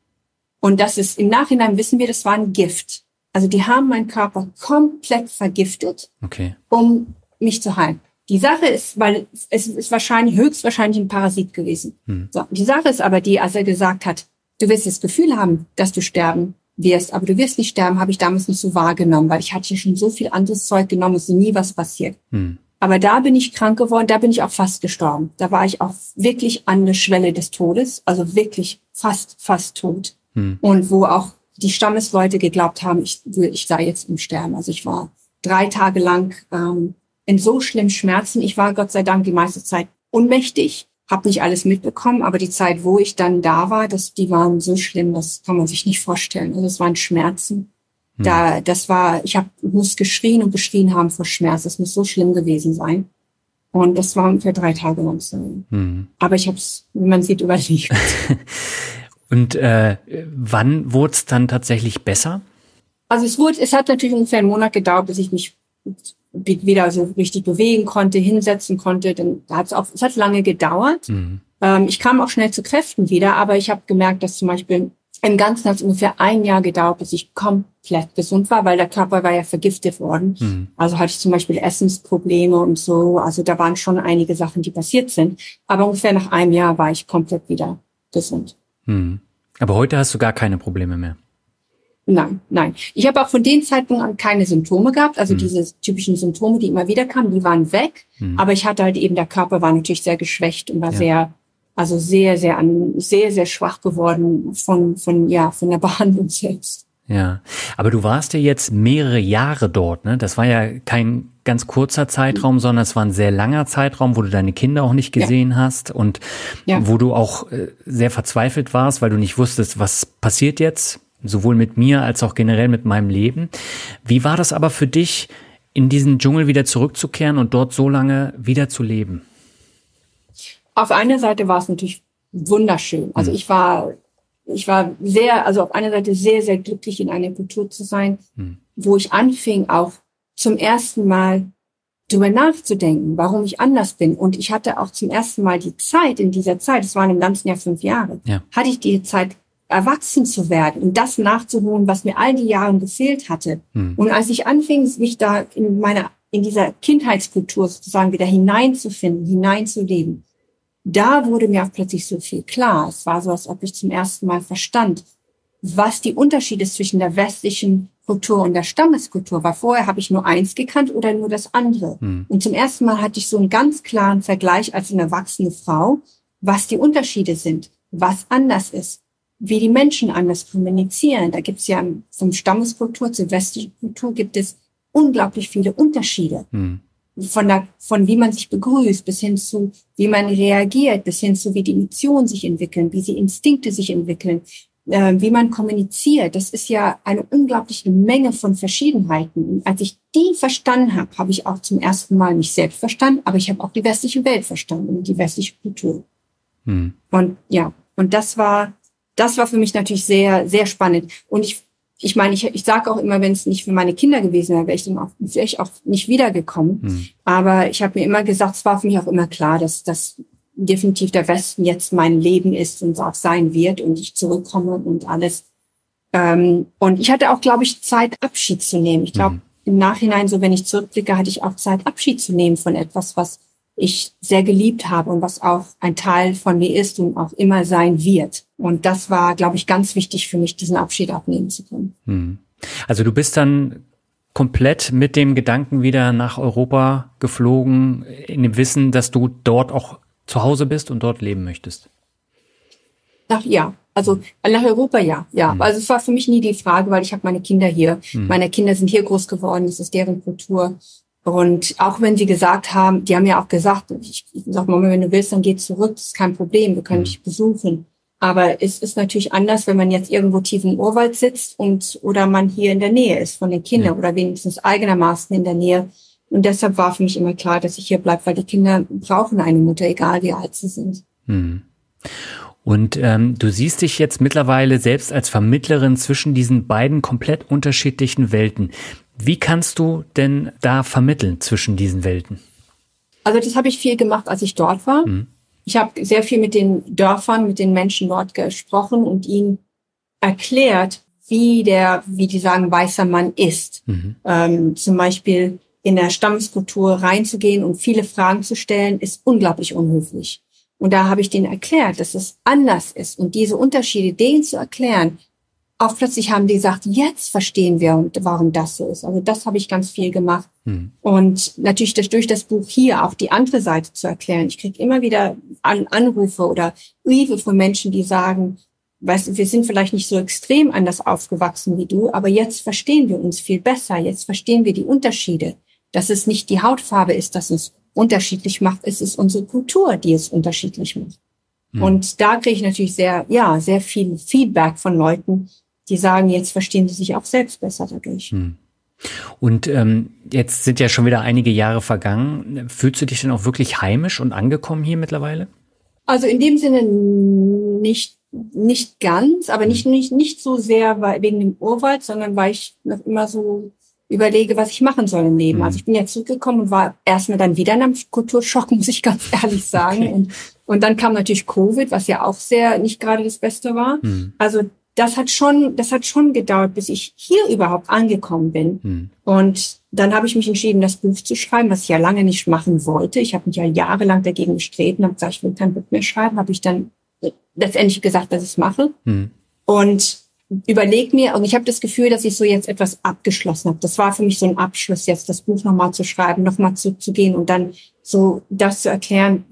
[SPEAKER 1] Und das ist, im Nachhinein wissen wir, das war ein Gift. Also die haben meinen Körper komplett vergiftet, okay. um mich zu heilen. Die Sache ist, weil es ist wahrscheinlich, höchstwahrscheinlich ein Parasit gewesen. Hm. So, die Sache ist aber die, als er gesagt hat, du wirst das Gefühl haben, dass du sterben wirst, aber du wirst nicht sterben, habe ich damals nicht so wahrgenommen, weil ich hatte ja schon so viel anderes Zeug genommen, es ist nie was passiert. Hm. Aber da bin ich krank geworden, da bin ich auch fast gestorben. Da war ich auch wirklich an der Schwelle des Todes, also wirklich fast, fast tot. Hm. Und wo auch die Stammesleute geglaubt haben, ich, ich sei jetzt im Sterben. Also ich war drei Tage lang ähm, in so schlimmen Schmerzen. Ich war Gott sei Dank die meiste Zeit ohnmächtig, habe nicht alles mitbekommen, aber die Zeit, wo ich dann da war, das, die waren so schlimm, das kann man sich nicht vorstellen. Also es waren Schmerzen. Hm. Da, das war, ich habe muss geschrien und geschrien haben vor Schmerz. Das muss so schlimm gewesen sein. Und das war ungefähr drei Tage lang so. Hm. Aber ich habe es, wie man sieht, überlebt.
[SPEAKER 2] und äh, wann wurde es dann tatsächlich besser?
[SPEAKER 1] Also es wurde, es hat natürlich ungefähr einen Monat gedauert, bis ich mich wieder so richtig bewegen konnte, hinsetzen konnte. Dann hat es auch, es hat lange gedauert. Mhm. Ähm, ich kam auch schnell zu Kräften wieder, aber ich habe gemerkt, dass zum Beispiel im Ganzen hat es ungefähr ein Jahr gedauert, bis ich komplett gesund war, weil der Körper war ja vergiftet worden. Mhm. Also hatte ich zum Beispiel Essensprobleme und so. Also da waren schon einige Sachen, die passiert sind. Aber ungefähr nach einem Jahr war ich komplett wieder gesund.
[SPEAKER 2] Mhm. Aber heute hast du gar keine Probleme mehr.
[SPEAKER 1] Nein, nein. Ich habe auch von dem Zeitpunkt an keine Symptome gehabt. Also mhm. diese typischen Symptome, die immer wieder kamen, die waren weg. Mhm. Aber ich hatte halt eben, der Körper war natürlich sehr geschwächt und war ja. sehr, also sehr, sehr an, sehr, sehr schwach geworden von, von, ja, von der Behandlung selbst.
[SPEAKER 2] Ja, aber du warst ja jetzt mehrere Jahre dort, ne? Das war ja kein ganz kurzer Zeitraum, mhm. sondern es war ein sehr langer Zeitraum, wo du deine Kinder auch nicht gesehen ja. hast und ja. wo du auch äh, sehr verzweifelt warst, weil du nicht wusstest, was passiert jetzt sowohl mit mir als auch generell mit meinem Leben. Wie war das aber für dich, in diesen Dschungel wieder zurückzukehren und dort so lange wieder zu leben?
[SPEAKER 1] Auf einer Seite war es natürlich wunderschön. Also hm. ich war, ich war sehr, also auf einer Seite sehr, sehr glücklich, in einer Kultur zu sein, hm. wo ich anfing, auch zum ersten Mal darüber nachzudenken, warum ich anders bin. Und ich hatte auch zum ersten Mal die Zeit in dieser Zeit, es waren im ganzen Jahr fünf Jahre, ja. hatte ich die Zeit erwachsen zu werden und das nachzuholen, was mir all die Jahre gefehlt hatte. Hm. Und als ich anfing, mich da in meiner, in dieser Kindheitskultur sozusagen wieder hineinzufinden, hineinzuleben, da wurde mir auch plötzlich so viel klar. Es war so, als ob ich zum ersten Mal verstand, was die Unterschiede zwischen der westlichen Kultur und der Stammeskultur war. Vorher habe ich nur eins gekannt oder nur das andere. Hm. Und zum ersten Mal hatte ich so einen ganz klaren Vergleich als eine erwachsene Frau, was die Unterschiede sind, was anders ist wie die Menschen anders kommunizieren. Da gibt es ja vom Stammeskultur zur westlichen Kultur gibt es unglaublich viele Unterschiede. Hm. Von, der, von wie man sich begrüßt, bis hin zu wie man reagiert, bis hin zu wie die Emotionen sich entwickeln, wie die Instinkte sich entwickeln, äh, wie man kommuniziert. Das ist ja eine unglaubliche Menge von Verschiedenheiten. Und als ich die verstanden habe, habe ich auch zum ersten Mal mich selbst verstanden, aber ich habe auch die westliche Welt verstanden und die westliche Kultur. Hm. Und ja, und das war das war für mich natürlich sehr, sehr spannend. Und ich, ich meine, ich, ich sage auch immer, wenn es nicht für meine Kinder gewesen wäre, wäre ich dann auch, wäre ich auch nicht wiedergekommen. Mhm. Aber ich habe mir immer gesagt, es war für mich auch immer klar, dass das definitiv der Westen jetzt mein Leben ist und auch sein wird und ich zurückkomme und alles. Ähm, und ich hatte auch, glaube ich, Zeit, Abschied zu nehmen. Ich glaube, mhm. im Nachhinein, so wenn ich zurückblicke, hatte ich auch Zeit, Abschied zu nehmen von etwas, was ich sehr geliebt habe und was auch ein Teil von mir ist und auch immer sein wird. Und das war, glaube ich, ganz wichtig für mich, diesen Abschied abnehmen zu können. Hm.
[SPEAKER 2] Also du bist dann komplett mit dem Gedanken wieder nach Europa geflogen, in dem Wissen, dass du dort auch zu Hause bist und dort leben möchtest?
[SPEAKER 1] Nach, ja, also nach Europa ja, ja. Mhm. Also es war für mich nie die Frage, weil ich habe meine Kinder hier. Mhm. Meine Kinder sind hier groß geworden, es ist deren Kultur. Und auch wenn sie gesagt haben, die haben ja auch gesagt, ich, ich sag Mama, wenn du willst, dann geh zurück, das ist kein Problem, wir können mhm. dich besuchen. Aber es ist natürlich anders, wenn man jetzt irgendwo tief im Urwald sitzt und oder man hier in der Nähe ist von den Kindern ja. oder wenigstens eigenermaßen in der Nähe. Und deshalb war für mich immer klar, dass ich hier bleibe, weil die Kinder brauchen eine Mutter, egal wie alt sie sind. Mhm.
[SPEAKER 2] Und ähm, du siehst dich jetzt mittlerweile selbst als Vermittlerin zwischen diesen beiden komplett unterschiedlichen Welten. Wie kannst du denn da vermitteln zwischen diesen Welten?
[SPEAKER 1] Also das habe ich viel gemacht, als ich dort war. Mhm. Ich habe sehr viel mit den Dörfern, mit den Menschen dort gesprochen und ihnen erklärt, wie der, wie die sagen, weißer Mann ist. Mhm. Ähm, zum Beispiel in der Stammeskultur reinzugehen und viele Fragen zu stellen, ist unglaublich unhöflich. Und da habe ich denen erklärt, dass es anders ist. Und diese Unterschiede denen zu erklären, auch plötzlich haben die gesagt, jetzt verstehen wir, warum das so ist. Also das habe ich ganz viel gemacht. Hm. Und natürlich das, durch das Buch hier auch die andere Seite zu erklären. Ich kriege immer wieder An Anrufe oder Briefe von Menschen, die sagen, weißt du, wir sind vielleicht nicht so extrem anders aufgewachsen wie du, aber jetzt verstehen wir uns viel besser. Jetzt verstehen wir die Unterschiede. Dass es nicht die Hautfarbe ist, dass uns unterschiedlich macht. Es ist unsere Kultur, die es unterschiedlich macht. Mhm. Und da kriege ich natürlich sehr, ja, sehr viel Feedback von Leuten, die sagen, jetzt verstehen sie sich auch selbst besser dadurch. Mhm.
[SPEAKER 2] Und ähm, jetzt sind ja schon wieder einige Jahre vergangen. Fühlst du dich denn auch wirklich heimisch und angekommen hier mittlerweile?
[SPEAKER 1] Also in dem Sinne nicht, nicht ganz, aber nicht, hm. nicht, nicht so sehr wegen dem Urwald, sondern weil ich noch immer so überlege, was ich machen soll im Leben. Mhm. Also ich bin jetzt zurückgekommen und war erstmal dann wieder in einem Kulturschock, muss ich ganz ehrlich sagen. Okay. Und, und dann kam natürlich Covid, was ja auch sehr nicht gerade das Beste war. Mhm. Also das hat schon, das hat schon gedauert, bis ich hier überhaupt angekommen bin. Mhm. Und dann habe ich mich entschieden, das Buch zu schreiben, was ich ja lange nicht machen wollte. Ich habe mich ja jahrelang dagegen gestreten, habe gesagt, ich will kein Buch mehr schreiben, habe ich dann letztendlich gesagt, dass ich es mache. Mhm. Und überleg mir, und ich habe das Gefühl, dass ich so jetzt etwas abgeschlossen habe. Das war für mich so ein Abschluss, jetzt das Buch nochmal zu schreiben, nochmal zu, zu gehen und dann so das zu erklären,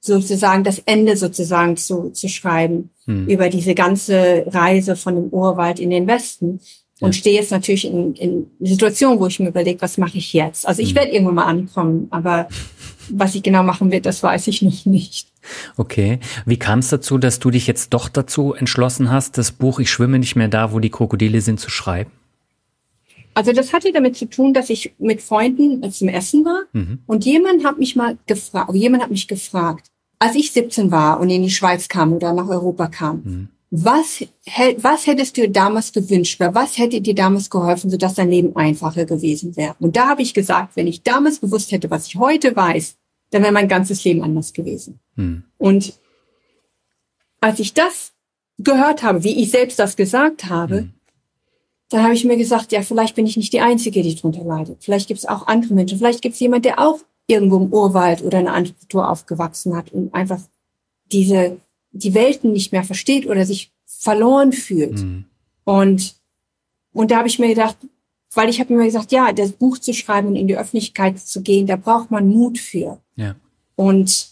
[SPEAKER 1] sozusagen das Ende sozusagen zu, zu schreiben hm. über diese ganze Reise von dem Urwald in den Westen. Und ja. stehe jetzt natürlich in, in Situation, wo ich mir überlege, was mache ich jetzt? Also ich hm. werde irgendwann mal ankommen, aber was ich genau machen will, das weiß ich noch nicht.
[SPEAKER 2] Okay. Wie kam es dazu, dass du dich jetzt doch dazu entschlossen hast, das Buch Ich schwimme nicht mehr da, wo die Krokodile sind, zu schreiben?
[SPEAKER 1] Also das hatte damit zu tun, dass ich mit Freunden zum Essen war mhm. und jemand hat mich mal gefragt, jemand hat mich gefragt, als ich 17 war und in die Schweiz kam oder nach Europa kam, mhm. was, was hättest du damals gewünscht oder was hätte dir damals geholfen, sodass dein Leben einfacher gewesen wäre? Und da habe ich gesagt, wenn ich damals gewusst hätte, was ich heute weiß, dann wäre mein ganzes Leben anders gewesen. Hm. Und als ich das gehört habe, wie ich selbst das gesagt habe, hm. Dann habe ich mir gesagt, ja, vielleicht bin ich nicht die Einzige, die darunter leidet. Vielleicht gibt es auch andere Menschen. Vielleicht gibt es jemand, der auch irgendwo im Urwald oder in einer anderen Kultur aufgewachsen hat und einfach diese, die Welten nicht mehr versteht oder sich verloren fühlt. Hm. Und, und da habe ich mir gedacht, weil ich habe mir gesagt, ja, das Buch zu schreiben und in die Öffentlichkeit zu gehen, da braucht man Mut für. Ja. Und,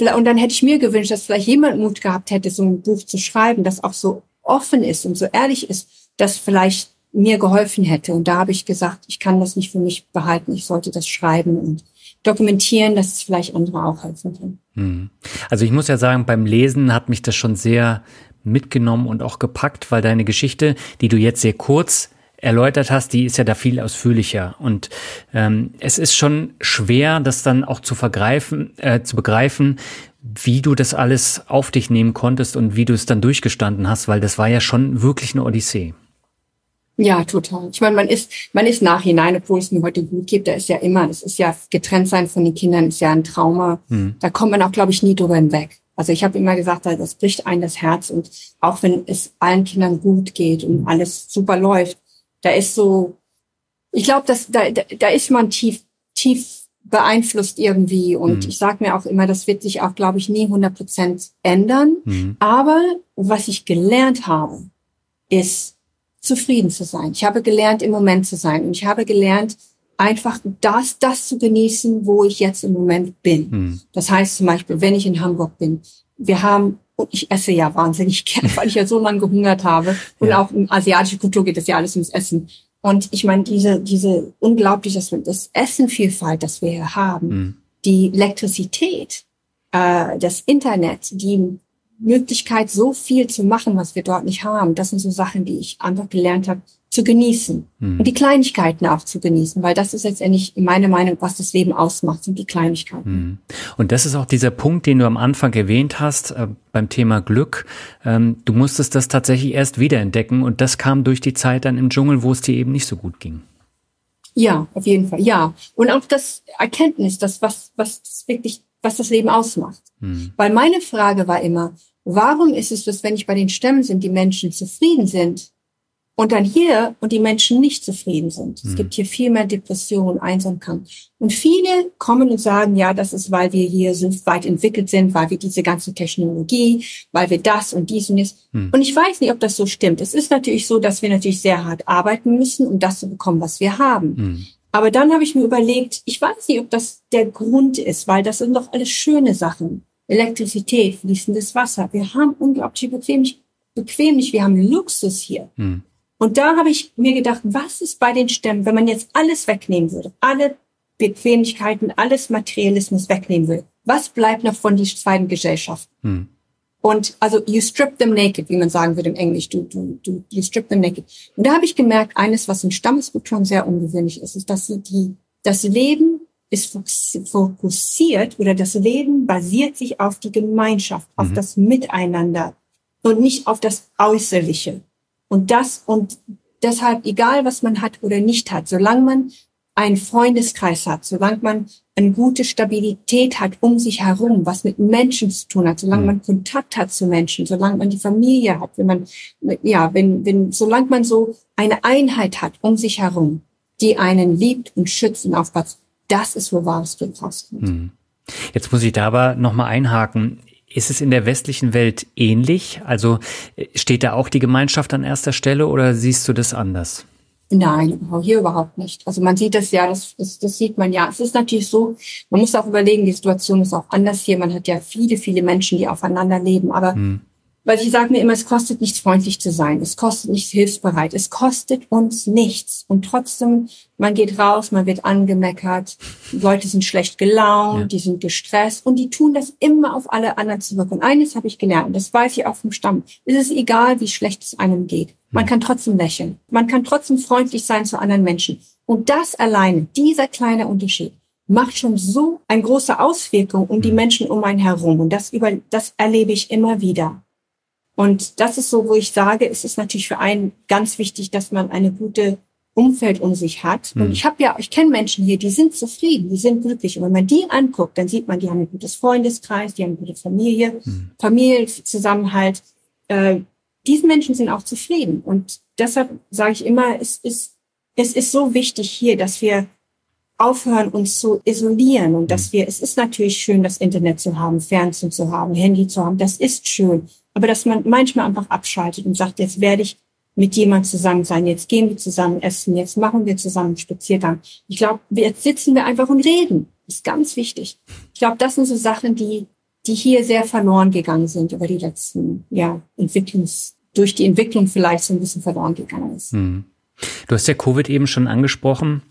[SPEAKER 1] und dann hätte ich mir gewünscht, dass vielleicht jemand Mut gehabt hätte, so ein Buch zu schreiben, das auch so offen ist und so ehrlich ist, dass vielleicht mir geholfen hätte. Und da habe ich gesagt, ich kann das nicht für mich behalten, ich sollte das schreiben und dokumentieren, dass es vielleicht andere auch helfen kann.
[SPEAKER 2] Hm. Also ich muss ja sagen, beim Lesen hat mich das schon sehr mitgenommen und auch gepackt, weil deine Geschichte, die du jetzt sehr kurz erläutert hast, die ist ja da viel ausführlicher. Und ähm, es ist schon schwer, das dann auch zu vergreifen, äh, zu begreifen, wie du das alles auf dich nehmen konntest und wie du es dann durchgestanden hast, weil das war ja schon wirklich eine Odyssee.
[SPEAKER 1] Ja, total. Ich meine, man ist, man ist nachhinein, obwohl es mir heute gut geht, da ist ja immer, das ist ja getrennt sein von den Kindern, ist ja ein Trauma. Hm. Da kommt man auch, glaube ich, nie drüber hinweg. Also ich habe immer gesagt, das bricht ein das Herz und auch wenn es allen Kindern gut geht und alles super läuft, da ist so, ich glaube, dass da, da, da ist man tief, tief beeinflusst irgendwie. Und mhm. ich sage mir auch immer, das wird sich auch, glaube ich, nie 100 Prozent ändern. Mhm. Aber was ich gelernt habe, ist zufrieden zu sein. Ich habe gelernt, im Moment zu sein. Und ich habe gelernt, einfach das, das zu genießen, wo ich jetzt im Moment bin. Mhm. Das heißt zum Beispiel, wenn ich in Hamburg bin, wir haben, und ich esse ja wahnsinnig gern, weil ich ja so lange gehungert habe. Und ja. auch in asiatische Kultur geht es ja alles ums Essen. Und ich meine, diese, diese unglaublich, wir das Essenvielfalt, das wir hier haben, mhm. die Elektrizität, äh, das Internet, die Möglichkeit, so viel zu machen, was wir dort nicht haben, das sind so Sachen, die ich einfach gelernt habe, zu genießen. Mhm. Und die Kleinigkeiten auch zu genießen, weil das ist letztendlich meine Meinung, was das Leben ausmacht, sind die Kleinigkeiten. Mhm.
[SPEAKER 2] Und das ist auch dieser Punkt, den du am Anfang erwähnt hast, äh, beim Thema Glück. Ähm, du musstest das tatsächlich erst wiederentdecken und das kam durch die Zeit dann im Dschungel, wo es dir eben nicht so gut ging.
[SPEAKER 1] Ja, auf jeden Fall, ja. Und auch das Erkenntnis, das, was, was das wirklich, was das Leben ausmacht. Mhm. Weil meine Frage war immer, warum ist es, dass wenn ich bei den Stämmen sind, die Menschen zufrieden sind, und dann hier und die Menschen nicht zufrieden sind. Mhm. Es gibt hier viel mehr Depression, Einsamkeit. Und viele kommen und sagen, ja, das ist, weil wir hier so weit entwickelt sind, weil wir diese ganze Technologie, weil wir das und dies und das. Mhm. Und ich weiß nicht, ob das so stimmt. Es ist natürlich so, dass wir natürlich sehr hart arbeiten müssen, um das zu bekommen, was wir haben. Aber dann habe ich mir überlegt, ich weiß nicht, ob das der Grund ist, weil das sind doch alles schöne Sachen. Elektrizität, fließendes Wasser. Wir haben unglaublich bequemlich, bequemlich, wir haben Luxus hier. Mhm. Und da habe ich mir gedacht, was ist bei den Stämmen, wenn man jetzt alles wegnehmen würde, alle Bequemlichkeiten, alles Materialismus wegnehmen würde, was bleibt noch von den zweiten Gesellschaften? Hm. Und also you strip them naked, wie man sagen würde im Englisch, du, du, du, you strip them naked. Und da habe ich gemerkt, eines, was in Stammeskulturen sehr ungewöhnlich ist, ist, dass sie die, das Leben ist fokussiert oder das Leben basiert sich auf die Gemeinschaft, mhm. auf das Miteinander und nicht auf das Äußerliche. Und das und deshalb, egal was man hat oder nicht hat, solange man einen Freundeskreis hat, solange man eine gute Stabilität hat um sich herum, was mit Menschen zu tun hat, solange mhm. man Kontakt hat zu Menschen, solange man die Familie hat, wenn man, ja, wenn, wenn, solange man so eine Einheit hat um sich herum, die einen liebt und schützt und aufpasst, das ist, wo wahres Glück rauskommt. Mhm.
[SPEAKER 2] Jetzt muss ich da aber nochmal einhaken. Ist es in der westlichen Welt ähnlich? Also äh, steht da auch die Gemeinschaft an erster Stelle oder siehst du das anders?
[SPEAKER 1] Nein, hier überhaupt nicht. Also man sieht das ja, das, das, das sieht man ja. Es ist natürlich so, man muss auch überlegen, die Situation ist auch anders hier. Man hat ja viele, viele Menschen, die aufeinander leben. Aber hm. Weil ich sage mir immer, es kostet nichts freundlich zu sein, es kostet nichts hilfsbereit, es kostet uns nichts. Und trotzdem, man geht raus, man wird angemeckert, Leute sind schlecht gelaunt, ja. die sind gestresst und die tun das immer auf alle anderen zurück. Und eines habe ich gelernt, und das weiß ich auch vom Stamm, es ist egal, wie schlecht es einem geht. Man hm. kann trotzdem lächeln, man kann trotzdem freundlich sein zu anderen Menschen. Und das alleine, dieser kleine Unterschied, macht schon so eine große Auswirkung um die hm. Menschen um einen herum. Und das über, das erlebe ich immer wieder. Und das ist so, wo ich sage, es ist natürlich für einen ganz wichtig, dass man eine gute Umfeld um sich hat. Mhm. Und ich habe ja, ich kenne Menschen hier, die sind zufrieden, die sind glücklich. Und wenn man die anguckt, dann sieht man, die haben ein gutes Freundeskreis, die haben eine gute Familie, mhm. Familienzusammenhalt. Äh, diese Menschen sind auch zufrieden. Und deshalb sage ich immer, es ist, es ist so wichtig hier, dass wir aufhören, uns zu isolieren und dass mhm. wir, es ist natürlich schön, das Internet zu haben, Fernsehen zu haben, Handy zu haben, das ist schön. Aber dass man manchmal einfach abschaltet und sagt, jetzt werde ich mit jemand zusammen sein, jetzt gehen wir zusammen essen, jetzt machen wir zusammen Spaziergang. Ich glaube, jetzt sitzen wir einfach und reden. Ist ganz wichtig. Ich glaube, das sind so Sachen, die, die hier sehr verloren gegangen sind über die letzten, ja, Entwicklungs, durch die Entwicklung vielleicht so ein bisschen verloren gegangen ist. Hm.
[SPEAKER 2] Du hast ja Covid eben schon angesprochen.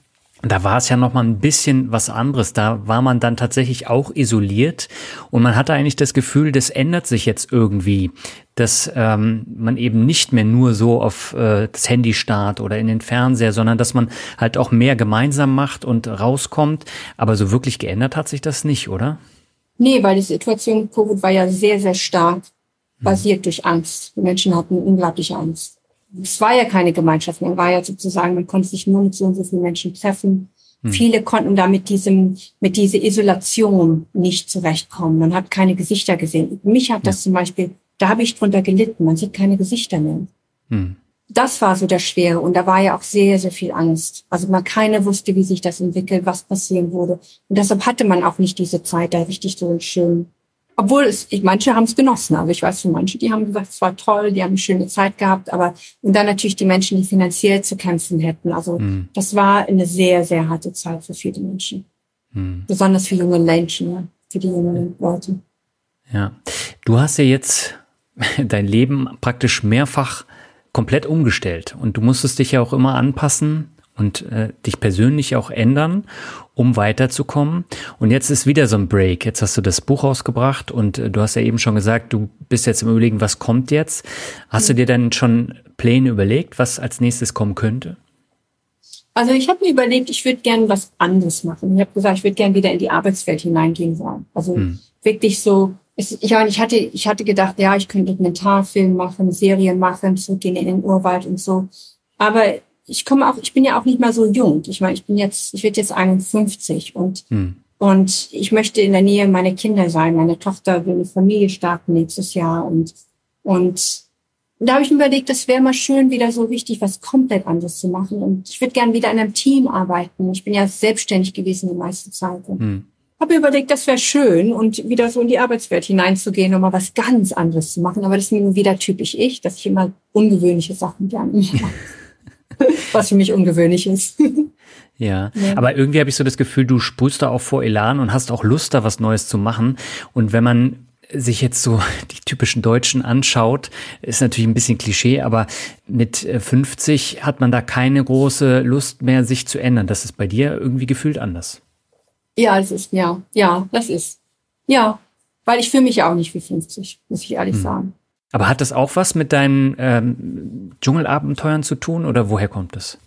[SPEAKER 2] Da war es ja noch mal ein bisschen was anderes. Da war man dann tatsächlich auch isoliert und man hatte eigentlich das Gefühl, das ändert sich jetzt irgendwie, dass ähm, man eben nicht mehr nur so auf äh, das Handy starrt oder in den Fernseher, sondern dass man halt auch mehr gemeinsam macht und rauskommt. Aber so wirklich geändert hat sich das nicht, oder?
[SPEAKER 1] Nee, weil die Situation Covid war ja sehr, sehr stark basiert hm. durch Angst. Die Menschen hatten unglaubliche Angst es war ja keine Gemeinschaft, man war ja sozusagen, man konnte sich nur mit so und so vielen Menschen treffen. Hm. Viele konnten da mit diesem, mit dieser Isolation nicht zurechtkommen. Man hat keine Gesichter gesehen. Mich hat das zum Beispiel, da habe ich drunter gelitten. Man sieht keine Gesichter mehr. Hm. das war so der Schwere. Und da war ja auch sehr, sehr viel Angst. Also man keiner wusste, wie sich das entwickelt, was passieren würde. Und deshalb hatte man auch nicht diese Zeit da richtig so schön. Obwohl es, ich, manche haben es genossen. Also ich weiß von manche, die haben gesagt, es war toll, die haben eine schöne Zeit gehabt. Aber und dann natürlich die Menschen, die finanziell zu kämpfen hätten. Also mhm. das war eine sehr, sehr harte Zeit für viele Menschen. Mhm. Besonders für junge Menschen, ja, für die jungen Leute.
[SPEAKER 2] Ja, du hast ja jetzt dein Leben praktisch mehrfach komplett umgestellt und du musstest dich ja auch immer anpassen und äh, dich persönlich auch ändern, um weiterzukommen. Und jetzt ist wieder so ein Break. Jetzt hast du das Buch rausgebracht und äh, du hast ja eben schon gesagt, du bist jetzt im Überlegen, was kommt jetzt. Hast du dir dann schon Pläne überlegt, was als nächstes kommen könnte?
[SPEAKER 1] Also ich habe mir überlegt, ich würde gerne was anderes machen. Ich habe gesagt, ich würde gerne wieder in die Arbeitswelt hineingehen wollen. Also hm. wirklich so es, ich, ich hatte, ich hatte gedacht, ja, ich könnte Dokumentarfilm machen, Serien machen, zurückgehen in den Urwald und so. Aber ich komme auch, ich bin ja auch nicht mal so jung. Ich meine, ich bin jetzt, ich werde jetzt 51 und hm. und ich möchte in der Nähe meiner Kinder sein. Meine Tochter will eine Familie starten nächstes Jahr und und da habe ich mir überlegt, das wäre mal schön, wieder so richtig was komplett anderes zu machen. Und ich würde gern wieder in einem Team arbeiten. Ich bin ja selbstständig gewesen die meiste Zeit. Hm habe überlegt, das wäre schön und wieder so in die Arbeitswelt hineinzugehen und mal was ganz anderes zu machen. Aber das ist mir wieder typisch ich, dass ich immer ungewöhnliche Sachen gerne mache. was für mich ungewöhnlich ist.
[SPEAKER 2] Ja, ja, aber irgendwie habe ich so das Gefühl, du sprühst da auch vor Elan und hast auch Lust, da was Neues zu machen. Und wenn man sich jetzt so die typischen Deutschen anschaut, ist natürlich ein bisschen Klischee, aber mit 50 hat man da keine große Lust mehr, sich zu ändern. Das ist bei dir irgendwie gefühlt anders.
[SPEAKER 1] Ja, das ist, ja, ja, das ist. Ja, weil ich fühle mich ja auch nicht wie 50, muss ich ehrlich hm. sagen.
[SPEAKER 2] Aber hat das auch was mit deinen ähm, Dschungelabenteuern zu tun oder woher kommt das?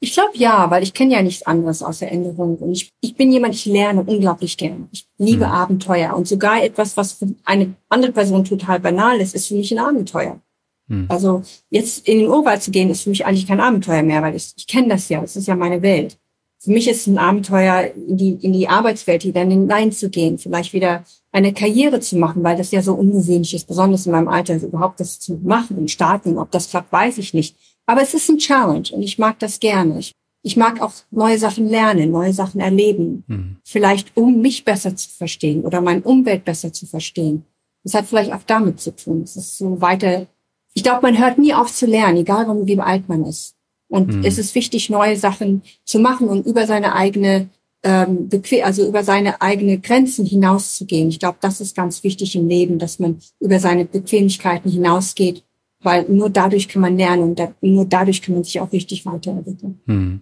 [SPEAKER 1] Ich glaube ja, weil ich kenne ja nichts anderes außer Änderung. Und ich, ich bin jemand, ich lerne unglaublich gern. Ich liebe hm. Abenteuer. Und sogar etwas, was für eine andere Person total banal ist, ist für mich ein Abenteuer. Hm. Also jetzt in den Urwald zu gehen, ist für mich eigentlich kein Abenteuer mehr, weil ich, ich kenne das ja. Das ist ja meine Welt für mich ist ein Abenteuer, in die, in die Arbeitswelt dann hineinzugehen, vielleicht wieder eine Karriere zu machen, weil das ja so ungewöhnlich ist, besonders in meinem Alter, überhaupt das zu machen und starten. Ob das klappt, weiß ich nicht. Aber es ist ein Challenge und ich mag das gerne. Ich, ich mag auch neue Sachen lernen, neue Sachen erleben. Mhm. Vielleicht um mich besser zu verstehen oder meine Umwelt besser zu verstehen. Das hat vielleicht auch damit zu tun. Es ist so weiter. Ich glaube, man hört nie auf zu lernen, egal wie alt man ist. Und mhm. es ist wichtig, neue Sachen zu machen und über seine eigene ähm, also über seine eigene Grenzen hinauszugehen. Ich glaube, das ist ganz wichtig im Leben, dass man über seine Bequemlichkeiten hinausgeht, weil nur dadurch kann man lernen und nur dadurch kann man sich auch richtig weiterentwickeln.
[SPEAKER 2] Mhm.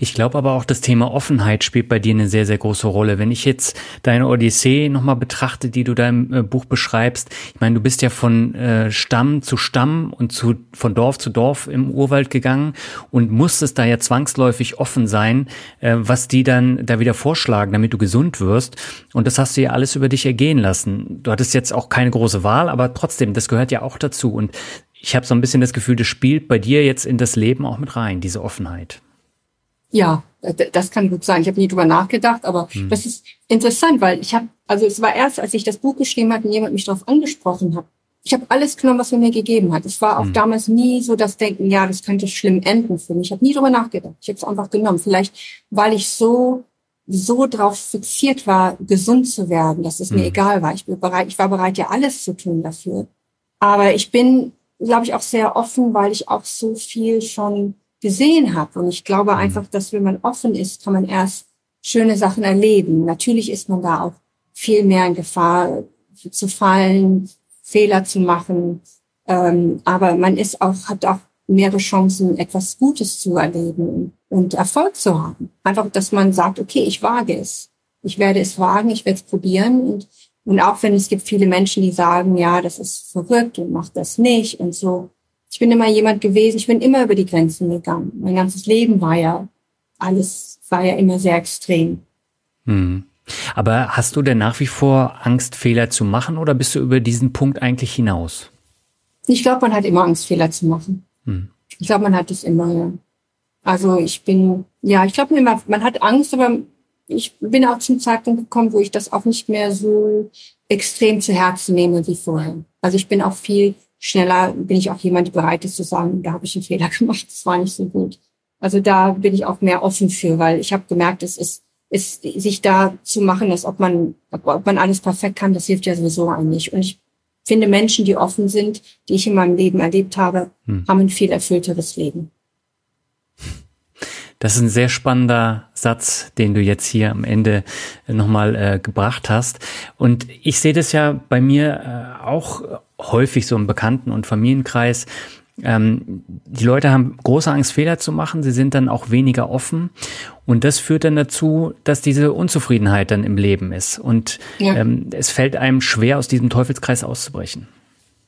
[SPEAKER 2] Ich glaube aber auch, das Thema Offenheit spielt bei dir eine sehr, sehr große Rolle. Wenn ich jetzt deine Odyssee nochmal betrachte, die du da im äh, Buch beschreibst, ich meine, du bist ja von äh, Stamm zu Stamm und zu, von Dorf zu Dorf im Urwald gegangen und musstest da ja zwangsläufig offen sein, äh, was die dann da wieder vorschlagen, damit du gesund wirst. Und das hast du ja alles über dich ergehen lassen. Du hattest jetzt auch keine große Wahl, aber trotzdem, das gehört ja auch dazu. Und ich habe so ein bisschen das Gefühl, das spielt bei dir jetzt in das Leben auch mit rein, diese Offenheit.
[SPEAKER 1] Ja, das kann gut sein. Ich habe nie drüber nachgedacht, aber hm. das ist interessant, weil ich habe, also es war erst, als ich das Buch geschrieben hatte und jemand mich darauf angesprochen hat. Ich habe alles genommen, was man mir gegeben hat. Es war auch hm. damals nie so das Denken, ja, das könnte schlimm enden für mich. Ich habe nie drüber nachgedacht. Ich habe es einfach genommen. Vielleicht, weil ich so so drauf fixiert war, gesund zu werden, dass es hm. mir egal war. Ich bin bereit, ich war bereit, ja alles zu tun dafür. Aber ich bin, glaube ich, auch sehr offen, weil ich auch so viel schon gesehen habe. Und ich glaube mhm. einfach, dass wenn man offen ist, kann man erst schöne Sachen erleben. Natürlich ist man da auch viel mehr in Gefahr zu fallen, Fehler zu machen. Ähm, aber man ist auch, hat auch mehrere Chancen, etwas Gutes zu erleben und Erfolg zu haben. Einfach, dass man sagt, okay, ich wage es. Ich werde es wagen, ich werde es probieren. Und, und auch wenn es gibt viele Menschen, die sagen, ja, das ist verrückt und macht das nicht und so. Ich bin immer jemand gewesen, ich bin immer über die Grenzen gegangen. Mein ganzes Leben war ja, alles war ja immer sehr extrem.
[SPEAKER 2] Hm. Aber hast du denn nach wie vor Angst, Fehler zu machen oder bist du über diesen Punkt eigentlich hinaus?
[SPEAKER 1] Ich glaube, man hat immer Angst, Fehler zu machen. Hm. Ich glaube, man hat es immer, ja. Also ich bin, ja, ich glaube immer, man hat Angst, aber ich bin auch zum Zeitpunkt gekommen, wo ich das auch nicht mehr so extrem zu Herzen nehme wie vorher. Also ich bin auch viel schneller bin ich auch jemand, der bereit ist zu sagen, da habe ich einen Fehler gemacht, das war nicht so gut. Also da bin ich auch mehr offen für, weil ich habe gemerkt, es ist, ist sich da zu machen, als ob man, ob man alles perfekt kann, das hilft ja sowieso eigentlich. Und ich finde Menschen, die offen sind, die ich in meinem Leben erlebt habe, hm. haben ein viel erfüllteres Leben.
[SPEAKER 2] Das ist ein sehr spannender Satz, den du jetzt hier am Ende nochmal äh, gebracht hast. Und ich sehe das ja bei mir äh, auch häufig so im Bekannten- und Familienkreis. Ähm, die Leute haben große Angst, Fehler zu machen. Sie sind dann auch weniger offen. Und das führt dann dazu, dass diese Unzufriedenheit dann im Leben ist. Und ja. ähm, es fällt einem schwer, aus diesem Teufelskreis auszubrechen.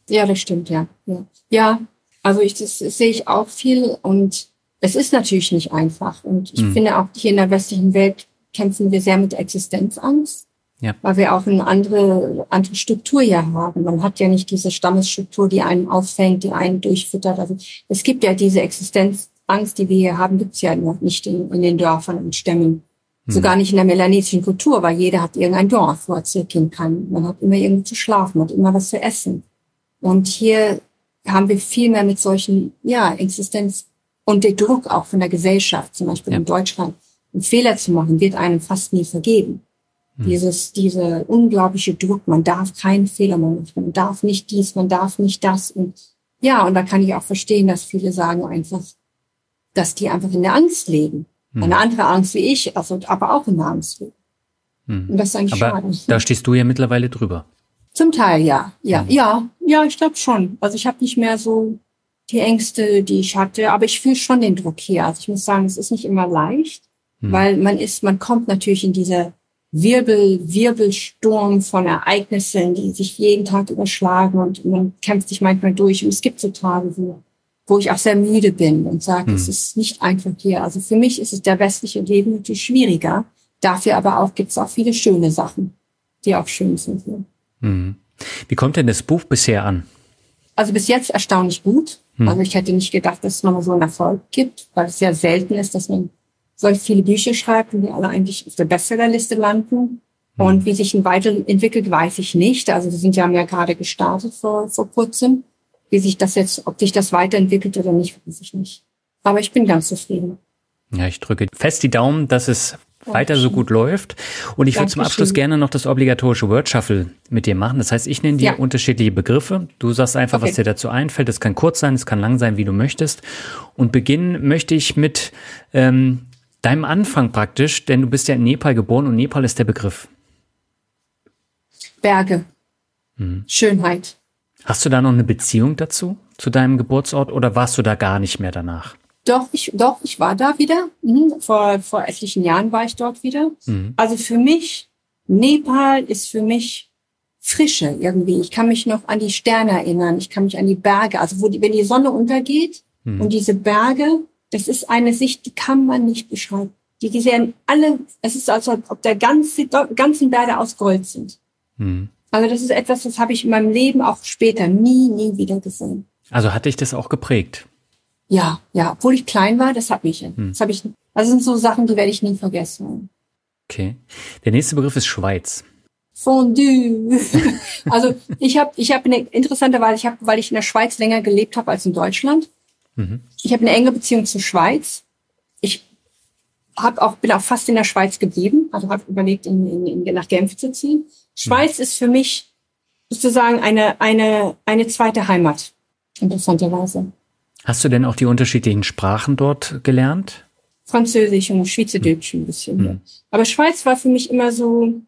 [SPEAKER 1] Ja, das stimmt, ja. Ja, ja also ich, das, das sehe ich auch viel. Und es ist natürlich nicht einfach. Und ich mhm. finde auch hier in der westlichen Welt kämpfen wir sehr mit Existenzangst. Ja. Weil wir auch eine andere, andere Struktur hier haben. Man hat ja nicht diese Stammesstruktur, die einen auffängt, die einen durchfüttert. Also es gibt ja diese Existenzangst, die wir hier haben, gibt es ja noch nicht in, in den Dörfern und Stämmen. Mhm. Sogar nicht in der melanesischen Kultur, weil jeder hat irgendein Dorf, wo er zurückgehen kann. Man hat immer irgendwo zu schlafen, man hat immer was zu essen. Und hier haben wir viel mehr mit solchen, ja, Existenz und der Druck auch von der Gesellschaft, zum Beispiel ja. in Deutschland, einen Fehler zu machen, wird einem fast nie vergeben. Hm. Dieses, dieser unglaubliche Druck, man darf keinen Fehler machen, man darf nicht dies, man darf nicht das. Und ja, und da kann ich auch verstehen, dass viele sagen einfach, dass die einfach in der Angst leben. Hm. Eine andere Angst wie ich, also, aber auch in der Angst leben.
[SPEAKER 2] Hm. Und das ist eigentlich aber schade. Da stehst du ja mittlerweile drüber.
[SPEAKER 1] Zum Teil ja, ja, hm. ja, ja, ich glaube schon. Also ich habe nicht mehr so die Ängste, die ich hatte. Aber ich fühle schon den Druck hier. Also ich muss sagen, es ist nicht immer leicht, hm. weil man ist, man kommt natürlich in diese Wirbel, Wirbelsturm von Ereignissen, die sich jeden Tag überschlagen und man kämpft sich manchmal durch. Und es gibt so Tage, wo, wo ich auch sehr müde bin und sage, hm. es ist nicht einfach hier. Also für mich ist es der westliche Leben natürlich schwieriger. Dafür aber auch gibt es auch viele schöne Sachen, die auch schön sind hier.
[SPEAKER 2] Hm. Wie kommt denn das Buch bisher an?
[SPEAKER 1] Also bis jetzt erstaunlich gut. Hm. Also ich hätte nicht gedacht, dass es nochmal so einen Erfolg gibt, weil es ja selten ist, dass man solch viele Bücher schreibt und die alle eigentlich auf der Bestsellerliste landen. Hm. Und wie sich ein weiterentwickelt, weiß ich nicht. Also wir sind ja, haben ja gerade gestartet vor, vor kurzem. Wie sich das jetzt, ob sich das weiterentwickelt oder nicht, weiß ich nicht. Aber ich bin ganz zufrieden.
[SPEAKER 2] Ja, ich drücke fest die Daumen, dass es weiter so gut läuft. Und ich würde zum Abschluss gerne noch das obligatorische Word Shuffle mit dir machen. Das heißt, ich nenne dir ja. unterschiedliche Begriffe. Du sagst einfach, okay. was dir dazu einfällt. Es kann kurz sein, es kann lang sein, wie du möchtest. Und beginnen möchte ich mit ähm, deinem Anfang praktisch, denn du bist ja in Nepal geboren und Nepal ist der Begriff.
[SPEAKER 1] Berge. Hm. Schönheit.
[SPEAKER 2] Hast du da noch eine Beziehung dazu, zu deinem Geburtsort, oder warst du da gar nicht mehr danach?
[SPEAKER 1] Doch, ich, doch, ich war da wieder. Mhm. Vor, vor etlichen Jahren war ich dort wieder. Mhm. Also für mich, Nepal ist für mich Frische irgendwie. Ich kann mich noch an die Sterne erinnern. Ich kann mich an die Berge. Also wo die, wenn die Sonne untergeht mhm. und diese Berge, das ist eine Sicht, die kann man nicht beschreiben. Die sehen alle, es ist als ob der ganze, ganzen Berge aus Gold sind. Mhm. Also das ist etwas, das habe ich in meinem Leben auch später nie, nie wieder gesehen.
[SPEAKER 2] Also hatte ich das auch geprägt?
[SPEAKER 1] Ja, ja, obwohl ich klein war, das habe ich. Hm. Das habe ich. Das sind so Sachen, die werde ich nie vergessen.
[SPEAKER 2] Okay. Der nächste Begriff ist Schweiz.
[SPEAKER 1] Fondue. also ich habe, ich habe eine interessante Weise, ich habe, weil ich in der Schweiz länger gelebt habe als in Deutschland. Mhm. Ich habe eine enge Beziehung zur Schweiz. Ich habe auch bin auch fast in der Schweiz geblieben, also habe überlegt, in, in, in, nach Genf zu ziehen. Schweiz mhm. ist für mich sozusagen eine eine eine zweite Heimat. Interessanterweise.
[SPEAKER 2] Hast du denn auch die unterschiedlichen Sprachen dort gelernt?
[SPEAKER 1] Französisch und Schweizerdeutsch ein bisschen. Mhm. Aber Schweiz war für mich immer so,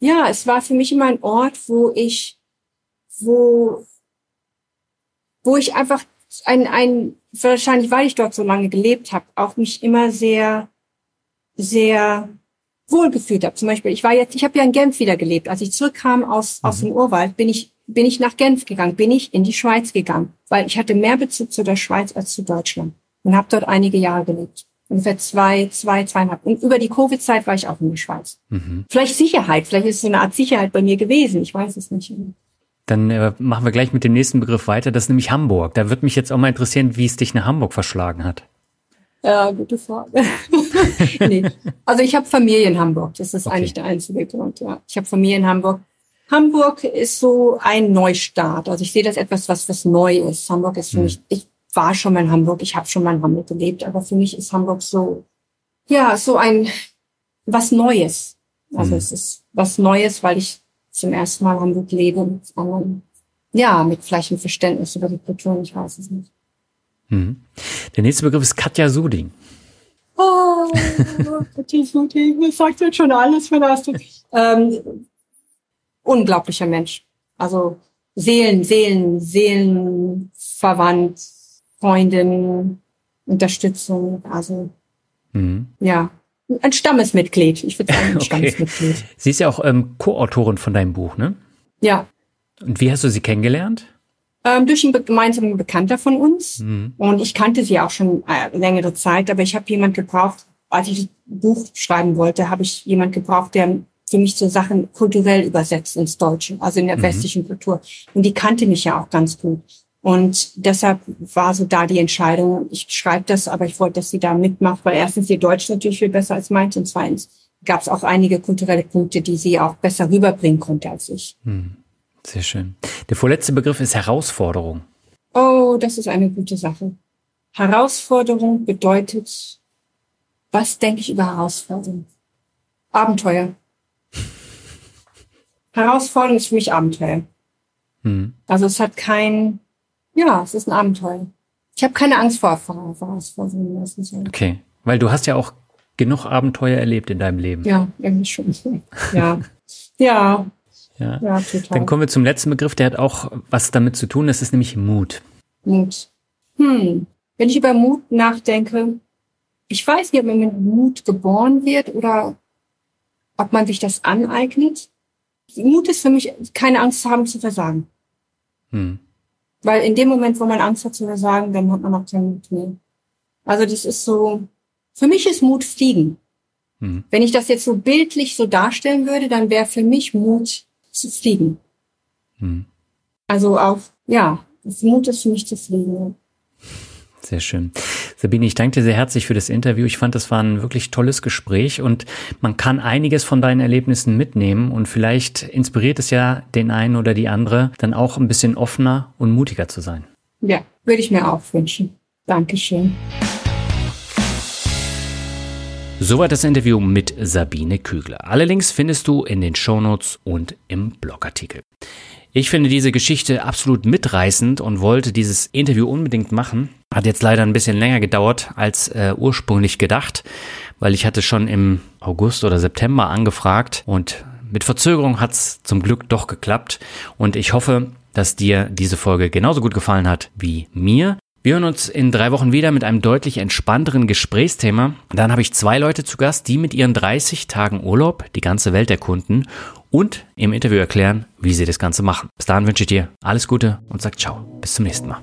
[SPEAKER 1] ja, es war für mich immer ein Ort, wo ich, wo, wo ich einfach ein, ein, wahrscheinlich weil ich dort so lange gelebt habe, auch mich immer sehr, sehr wohlgefühlt habe. Zum Beispiel, ich war jetzt, ich habe ja in Genf wieder gelebt. Als ich zurückkam aus, mhm. aus dem Urwald, bin ich bin ich nach Genf gegangen, bin ich in die Schweiz gegangen, weil ich hatte mehr Bezug zu der Schweiz als zu Deutschland und habe dort einige Jahre gelebt. Ungefähr zwei, zwei, zweieinhalb. Und über die Covid-Zeit war ich auch in die Schweiz. Mhm. Vielleicht Sicherheit, vielleicht ist es so eine Art Sicherheit bei mir gewesen, ich weiß es nicht.
[SPEAKER 2] Dann äh, machen wir gleich mit dem nächsten Begriff weiter, das ist nämlich Hamburg. Da würde mich jetzt auch mal interessieren, wie es dich nach Hamburg verschlagen hat.
[SPEAKER 1] Ja, gute Frage. nee. Also ich habe Familie in Hamburg. Das ist okay. eigentlich der einzige Grund. Ja. Ich habe Familie in Hamburg. Hamburg ist so ein Neustart. Also ich sehe das etwas, was was neu ist. Hamburg ist für
[SPEAKER 2] Mhm.
[SPEAKER 1] mich, ich war schon mal in Hamburg, ich habe schon mal in Hamburg gelebt, aber für mich ist Hamburg so, ja, so ein was Neues. Also
[SPEAKER 2] Mhm.
[SPEAKER 1] es ist was Neues, weil ich zum ersten Mal Hamburg lebe mit anderen, ja, mit vielleicht einem Verständnis über die Kultur, ich weiß es nicht.
[SPEAKER 2] Mhm. Der nächste Begriff ist Katja Suding.
[SPEAKER 1] Oh, das sagt jetzt schon alles, wenn das ähm, unglaublicher Mensch. Also Seelen, Seelen, Seelenverwandt, Freundin, Unterstützung, also
[SPEAKER 2] Mhm.
[SPEAKER 1] ja, ein Stammesmitglied. Ich würde sagen, ein
[SPEAKER 2] Okay.
[SPEAKER 1] Stammesmitglied.
[SPEAKER 2] Sie ist ja auch ähm, Co-Autorin von deinem Buch, ne?
[SPEAKER 1] Ja,
[SPEAKER 2] Und wie hast du sie kennengelernt?
[SPEAKER 1] ähm, durch einen gemeinsamen Bekannter von uns.
[SPEAKER 2] Mhm.
[SPEAKER 1] Und ich kannte sie auch schon äh, längere Zeit, aber ich habe jemand gebraucht, als ich das Buch schreiben wollte, habe ich jemand gebraucht, der für mich so Sachen kulturell übersetzt ins Deutsche, also in der
[SPEAKER 2] Mhm.
[SPEAKER 1] westlichen Kultur. Und die kannte mich ja auch ganz gut. Und deshalb war so da die Entscheidung, ich schreibe das, aber ich wollte, dass sie da mitmacht, weil erstens ihr Deutsch natürlich viel besser als meins und zweitens gab es auch einige kulturelle Punkte, die sie auch besser rüberbringen konnte als ich.
[SPEAKER 2] Sehr schön. Der vorletzte Begriff ist Herausforderung.
[SPEAKER 1] Oh, das ist eine gute Sache. Herausforderung bedeutet, was denke ich über Herausforderung? Abenteuer. Herausforderung ist für mich Abenteuer.
[SPEAKER 2] Mhm.
[SPEAKER 1] Also es hat kein, ja, es ist ein Abenteuer. Ich habe keine Angst vor Ver- Herausforderungen. Das ist ja,
[SPEAKER 2] Okay. Weil du hast ja auch genug Abenteuer erlebt in deinem Leben.
[SPEAKER 1] ja, irgendwie schon. Ja, ja,
[SPEAKER 2] Ja.
[SPEAKER 1] ja, total.
[SPEAKER 2] Dann kommen wir zum letzten Begriff, der hat auch was damit zu tun, das ist nämlich Mut.
[SPEAKER 1] Mut. Hm. Wenn ich über Mut nachdenke, ich weiß nicht, ob man mit Mut geboren wird oder ob man sich das aneignet. Mut ist für mich keine Angst zu haben zu versagen.
[SPEAKER 2] Hm.
[SPEAKER 1] Weil in dem Moment, wo man Angst hat zu versagen, dann hat man auch keinen Mut mehr. Also das ist so, für mich ist Mut Fliegen.
[SPEAKER 2] Hm.
[SPEAKER 1] Wenn ich das jetzt so bildlich so darstellen würde, dann wäre für mich Mut zu fliegen.
[SPEAKER 2] Hm.
[SPEAKER 1] Also auch, ja, das Mut ist für mich zu fliegen.
[SPEAKER 2] Sehr schön. Sabine, ich danke dir sehr herzlich für das Interview. Ich fand, das war ein wirklich tolles Gespräch und man kann einiges von deinen Erlebnissen mitnehmen und vielleicht inspiriert es ja den einen oder die andere, dann auch ein bisschen offener und mutiger zu sein.
[SPEAKER 1] Ja, würde ich mir auch wünschen. Dankeschön.
[SPEAKER 2] Soweit das Interview mit Sabine Kügler. Alle Links findest du in den Shownotes und im Blogartikel. Ich finde diese Geschichte absolut mitreißend und wollte dieses Interview unbedingt machen. Hat jetzt leider ein bisschen länger gedauert als äh, ursprünglich gedacht, weil ich hatte schon im August oder September angefragt und mit Verzögerung hat's zum Glück doch geklappt und ich hoffe, dass dir diese Folge genauso gut gefallen hat wie mir. Wir hören uns in drei Wochen wieder mit einem deutlich entspannteren Gesprächsthema. Dann habe ich zwei Leute zu Gast, die mit ihren 30 Tagen Urlaub die ganze Welt erkunden und im Interview erklären, wie sie das Ganze machen. Bis dahin wünsche ich dir alles Gute und sag ciao. Bis zum nächsten Mal.